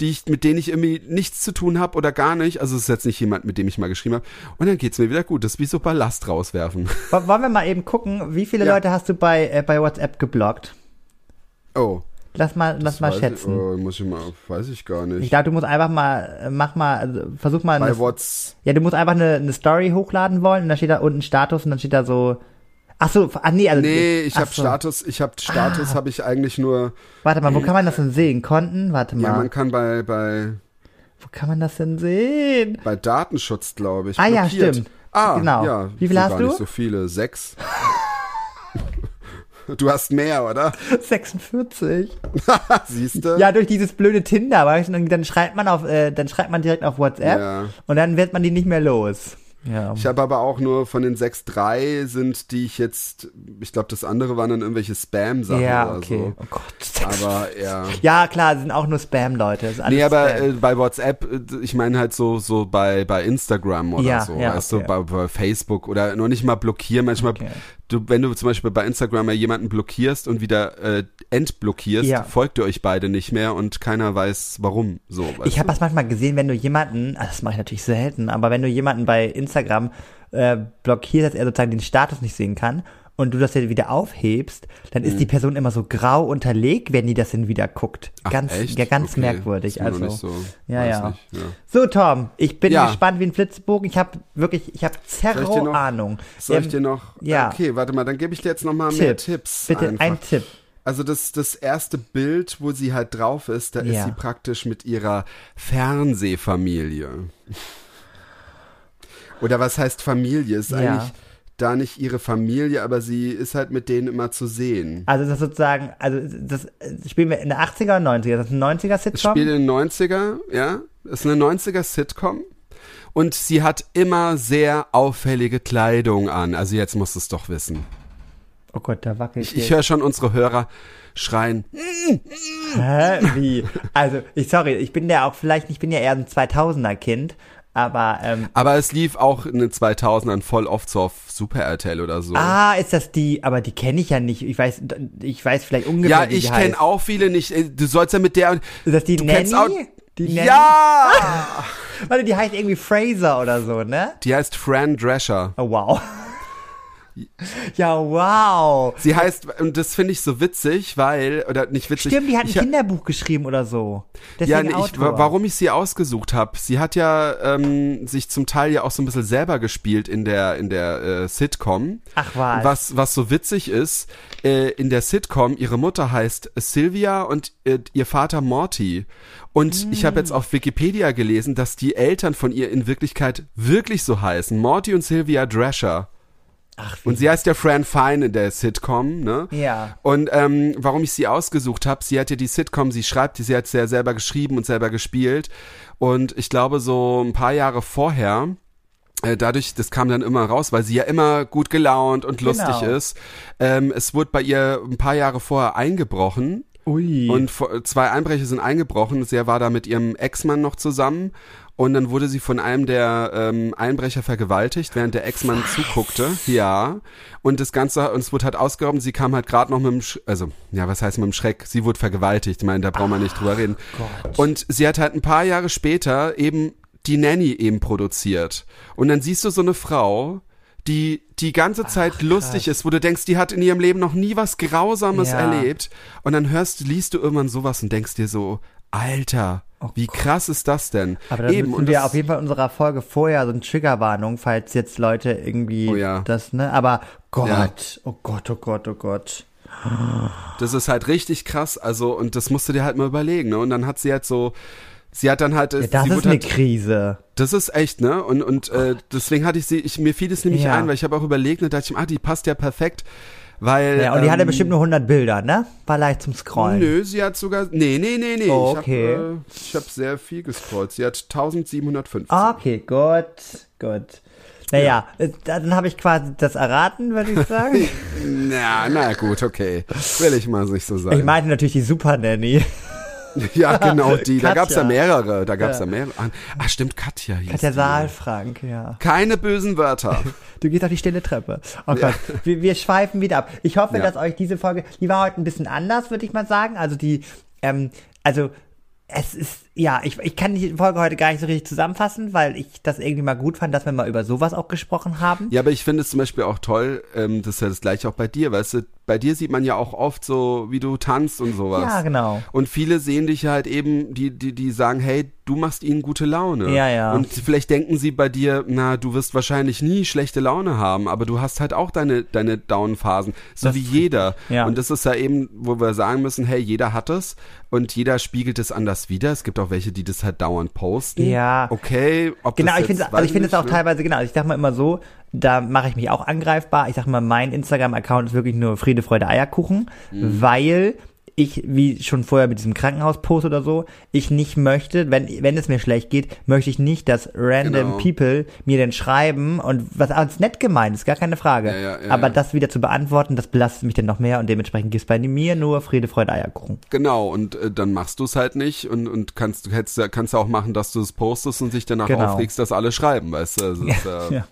die ich, mit denen ich irgendwie nichts zu tun habe oder gar nicht. Also es ist jetzt nicht jemand, mit dem ich mal geschrieben habe. Und dann geht's mir wieder gut. Das ist wie so Ballast rauswerfen. Wo- Wollen wir mal eben gucken, wie viele Ja. Leute hast du bei, äh, bei WhatsApp geblockt? Oh. Lass mal, lass mal schätzen. Ich, oh, muss ich mal, weiß ich gar Ich nicht. glaube, du musst einfach mal, äh, mach mal, also versuch mal, Bei eine, What's, ja, du musst einfach eine, eine Story hochladen wollen und dann steht da unten Status und dann steht da so, ach so, ah nee, also, nee, ich habe so. Status, ich habe Status, Ah. habe ich eigentlich nur, Warte mal, wo kann man das denn sehen? Konten? Warte mal, ja, man kann bei, bei, wo kann man das denn sehen? bei Datenschutz, glaube ich. Ah, ja, blockiert. stimmt. Ah, Genau. ja. Wie viele hast du? nicht so viele. Sechs. du hast mehr, oder? 46. Siehst du? Ja, durch dieses blöde Tinder, weißt du, dann schreibt man auf, äh, dann schreibt man direkt auf WhatsApp Ja. und dann wird man die nicht mehr los. Ja. Ich habe aber auch nur von den sechs drei sind, die ich jetzt, ich glaube, das andere waren dann irgendwelche Spam-Sachen Ja, oder okay. so. Oh Gott. Aber ja. Ja, klar, sind auch nur Spam-Leute. Nee, aber Spam. äh, bei WhatsApp, äh, ich meine halt so so bei bei Instagram oder Ja, so, ja, weißt okay. du, bei, bei Facebook oder noch nicht mal blockieren. Manchmal, Okay. Du, wenn du zum Beispiel bei Instagram mal jemanden blockierst und wieder äh, entblockierst, Ja. folgt ihr euch beide nicht mehr und keiner weiß warum. So. Ich habe das manchmal gesehen, wenn du jemanden, also das mache ich natürlich selten, aber wenn du jemanden bei Instagram äh, blockierst, dass er sozusagen den Status nicht sehen kann und du das ja wieder aufhebst, dann ist die Person immer so grau unterlegt, wenn die das dann wieder guckt. Ach, ganz, echt? ja, ganz Okay. merkwürdig. Ist Also, so, ja, ja. nicht, ja. So, Tom, ich bin Ja. gespannt wie ein Flitzebogen. Ich habe wirklich, ich habe zerro Ahnung. Soll ich Ähm, dir noch? ja. Okay, warte mal, dann gebe ich dir jetzt noch mal mehr Tipp. Tipps. Bitte einfach. ein Tipp. Also das, das erste Bild, wo sie halt drauf ist, da ist Ja. sie praktisch mit ihrer Fernsehfamilie. Oder was heißt Familie? Ist Ja. eigentlich da nicht ihre Familie, aber sie ist halt mit denen immer zu sehen. Also das ist sozusagen, also das spielen wir in der 80er oder 90er? Das ist ein 90er Es Sitcom? spielt in den 90er, ja. Es ist eine 90er Sitcom. Und sie hat immer sehr auffällige Kleidung an. Also jetzt musst du es doch wissen. Oh Gott, da wackelt Ich, ich höre schon unsere Hörer schreien. Hä? Wie? Also, ich sorry, ich bin ja auch vielleicht, ich bin ja eher ein 2000er Kind, aber ähm, Aber es lief auch in den 2000ern voll oft so auf Super RTL oder so. ah, ist das die, aber die kenne ich ja nicht. Ich weiß, ich weiß vielleicht ungefähr, ja, ich kenne auch viele nicht. Äh, Du sollst ja mit der. Ist das die du Nanny? kennst auch- Die Nanny? Ja! Warte, die heißt irgendwie Fraser oder so, ne? Die heißt Fran Drescher. Oh, wow. Ja, wow. Sie heißt, und das finde ich so witzig, weil, oder nicht witzig. Stimmt, die hat ein ich, Kinderbuch geschrieben oder so. Deswegen Ja, nee, ich, warum ich sie ausgesucht habe. Sie hat ja ähm, sich zum Teil ja auch so ein bisschen selber gespielt in der in der äh, Sitcom. Ach was. Was was so witzig ist, äh, in der Sitcom ihre Mutter heißt Sylvia und äh, ihr Vater Morty. Und ich habe jetzt auf Wikipedia gelesen, dass die Eltern von ihr in Wirklichkeit wirklich so heißen. Morty und Sylvia Drescher. Ach, Und sie heißt ja Fran Fine in der Sitcom, ne? Ja. Und ähm, warum ich sie ausgesucht habe, sie hat ja die Sitcom, sie schreibt, sie hat sie ja selber geschrieben und selber gespielt. Und ich glaube, so ein paar Jahre vorher, äh, dadurch, das kam dann immer raus, weil sie ja immer gut gelaunt und lustig Genau. ist. Ähm, es wurde bei ihr ein paar Jahre vorher eingebrochen. Ui. Und zwei Einbrecher sind eingebrochen. Sie war da mit ihrem Ex-Mann noch zusammen. Und dann wurde sie von einem der ähm, Einbrecher vergewaltigt, während der Ex-Mann zuguckte. Ja. Und das Ganze, und es wurde halt ausgeraubt. Sie kam halt gerade noch mit dem, Sch also, ja, was heißt mit dem Schreck? Sie wurde vergewaltigt. Ich meine, da brauchen wir nicht drüber reden. Gott. Und sie hat halt ein paar Jahre später eben die Nanny eben produziert. Und dann siehst du so eine Frau, die die ganze Zeit lustig ist, wo du denkst, die hat in ihrem Leben noch nie was Grausames Ja. erlebt. Und dann hörst, liest du irgendwann sowas und denkst dir so, Alter, wie krass ist das denn? Oh Aber dann eben, müssen und wir das, auf jeden Fall in unserer Folge vorher so eine Triggerwarnung, falls jetzt Leute irgendwie Oh ja. das, ne? Aber Gott, Ja. oh Gott, oh Gott, oh Gott. das ist halt richtig krass, also, und das musst du dir halt mal überlegen, ne? Und dann hat sie halt so, sie hat dann halt, Ja, das sie ist eine halt, Krise. Das ist echt, ne? Und, und äh, deswegen hatte ich sie, ich, mir fiel es nämlich Ja. ein, weil ich habe auch überlegt und dachte ich, ah, die passt ja perfekt, weil. Ja, und die ähm, hatte bestimmt nur 100 Bilder, ne? War leicht zum Scrollen. Nö, sie hat sogar. Nee, nee, nee, nee. Oh, Ich okay. habe äh, ich hab sehr viel gescrollt. Sie hat 1750. Okay, gut, gut. Naja, äh, dann habe ich quasi das erraten, würde ich sagen. Na, na gut, okay. Will ich mal nicht so sagen. ich meinte natürlich die Super Nanny. ja, genau die. Da Katja. gab's ja mehrere. Da gab's Ja. ja, mehrere. Ah, stimmt, Katja hieß Katja. Saalfrank, ja. Keine bösen Wörter. Du gehst auf die stille Treppe. Oh Gott, wir, wir schweifen wieder ab. Ich hoffe, Ja. dass euch diese Folge, die war heute ein bisschen anders, würde ich mal sagen. Also die, ähm, also es ist, ja, ich, ich kann die Folge heute gar nicht so richtig zusammenfassen, weil ich das irgendwie mal gut fand, dass wir mal über sowas auch gesprochen haben. Ja, aber ich finde es zum Beispiel auch toll, ähm, das ist ja das gleiche auch bei dir, weißt du, bei dir sieht man ja auch oft so, wie du tanzt und sowas. Ja, genau. Und viele sehen dich halt eben, die, die, die sagen, hey, du machst ihnen gute Laune. Ja, ja. Und vielleicht denken sie bei dir, na, du wirst wahrscheinlich nie schlechte Laune haben, aber du hast halt auch deine, deine Down-Phasen, so Das wie jeder. Ja. Und das ist ja eben, wo wir sagen müssen, hey, jeder hat es und jeder spiegelt es anders wieder. Es gibt auch welche, die das halt dauernd posten. Ja. Okay, ob Genau, das ich finde also ich finde es auch ne? teilweise, genau, ich sag mal immer so, da mache ich mich auch angreifbar. Ich sag mal, mein Instagram-Account ist wirklich nur Friede, Freude, Eierkuchen, Mhm. weil ich, wie schon vorher mit diesem Krankenhauspost oder so, ich nicht möchte, wenn, wenn es mir schlecht geht, möchte ich nicht, dass random Genau. people mir denn schreiben und was als nett gemeint ist, gar keine Frage. Ja, ja, ja, Aber ja. das wieder zu beantworten, das belastet mich dann noch mehr und dementsprechend gibt es bei mir nur Friede, Freude, Eierkuchen. Genau, und äh, dann machst du es halt nicht und, und kannst, du hättest, ja- kannst ja auch machen, dass du es postest und dich danach Genau. aufregst, dass alle schreiben, weißt du? Also, das, äh, Ja,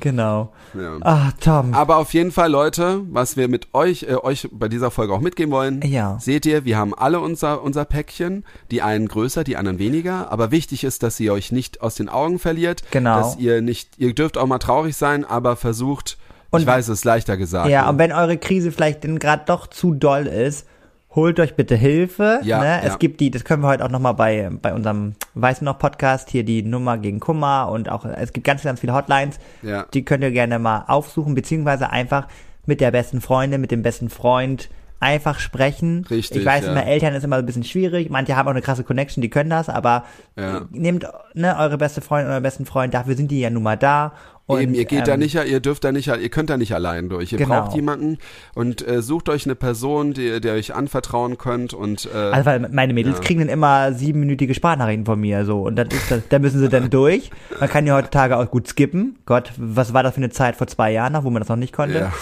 genau. ja. Ah, Tom. Aber auf jeden Fall, Leute, was wir mit euch, äh, euch bei dieser Folge auch mitgeben wollen, Ja. Seht ihr, wir haben alle unser, unser Päckchen, die einen größer, die anderen weniger, aber wichtig ist, dass ihr euch nicht aus den Augen verliert, Genau. dass ihr nicht, ihr dürft auch mal traurig sein, aber versucht, ich weiß, es ist leichter gesagt. Ja, ne? und wenn eure Krise vielleicht denn gerade doch zu doll ist, holt euch bitte Hilfe. Ja, ne? Es ja. gibt die, das können wir heute auch nochmal bei, bei unserem Weißen noch Podcast, hier die Nummer gegen Kummer und auch, es gibt ganz, ganz viele Hotlines. Ja. Die könnt ihr gerne mal aufsuchen, beziehungsweise einfach mit der besten Freundin, mit dem besten Freund einfach sprechen. Richtig, Ich weiß ja. immer, Eltern ist immer ein bisschen schwierig. Manche haben auch eine krasse Connection, die können das, aber Ja. nehmt ne, eure beste Freundin oder besten Freund, dafür sind die ja nun mal da. Und, Eben, ihr geht da ähm, nicht, ihr dürft da nicht, ihr könnt da nicht allein durch. Ihr Genau. braucht jemanden und äh, sucht euch eine Person, die, der euch anvertrauen könnt und äh, Also weil meine Mädels Ja. kriegen dann immer siebenminütige Sprachnachrichten von mir so und das, da müssen sie dann durch. Man kann ja heutzutage auch gut skippen. Gott, was war das für eine Zeit vor zwei Jahren noch, wo man das noch nicht konnte? Ja.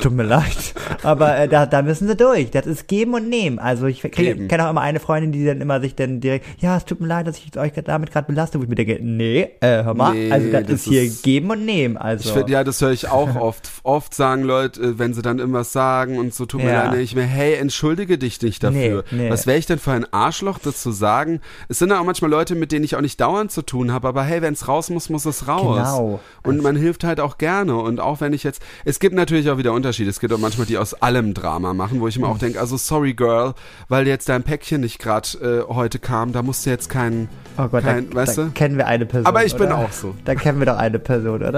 Tut mir leid. Aber äh, da, da müssen sie durch. Das ist geben und nehmen. Also ich kenne auch immer eine Freundin, die dann immer sich dann direkt, ja, es tut mir leid, dass ich euch damit gerade belaste, wo ich mir denke, nee, äh, hör mal, Nee, also das, das ist hier ist- geben und nehmen. Also Ich find, ja, das höre ich auch oft. Oft sagen Leute, äh, wenn sie dann irgendwas sagen und so tut mir Ja. leid, denke ich mir, hey, entschuldige dich nicht dafür. Nee, nee. Was wäre ich denn für ein Arschloch, das zu sagen? Es sind ja auch manchmal Leute, mit denen ich auch nicht dauernd zu tun habe, aber hey, wenn es raus muss, muss es raus. Genau. Und man hilft halt auch gerne. Und auch wenn ich jetzt, es gibt natürlich auch wieder Unterschiede. Es gibt auch manchmal die aus allem Drama machen, wo ich mir auch denke, also sorry Girl, weil jetzt dein Päckchen nicht gerade äh, heute kam, da musst du jetzt keinen, oh Gott, kein, da, weißt da du? kennen wir eine Person. Aber ich bin oder? auch so. Da kennen wir doch eine Person, oder?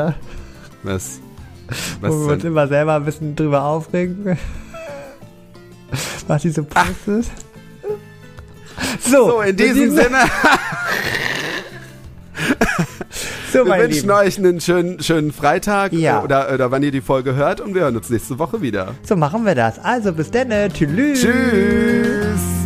Was? wo wir Was uns immer selber ein bisschen drüber aufregen. Was die so postet. So, So, in diesem Sinne. So, Wir wünschen Lieben. euch einen schönen, schönen Freitag Ja. äh, oder, oder wann ihr die Folge hört und wir hören uns nächste Woche wieder. So machen wir das. Also bis dann. Tschüss. Tschüss.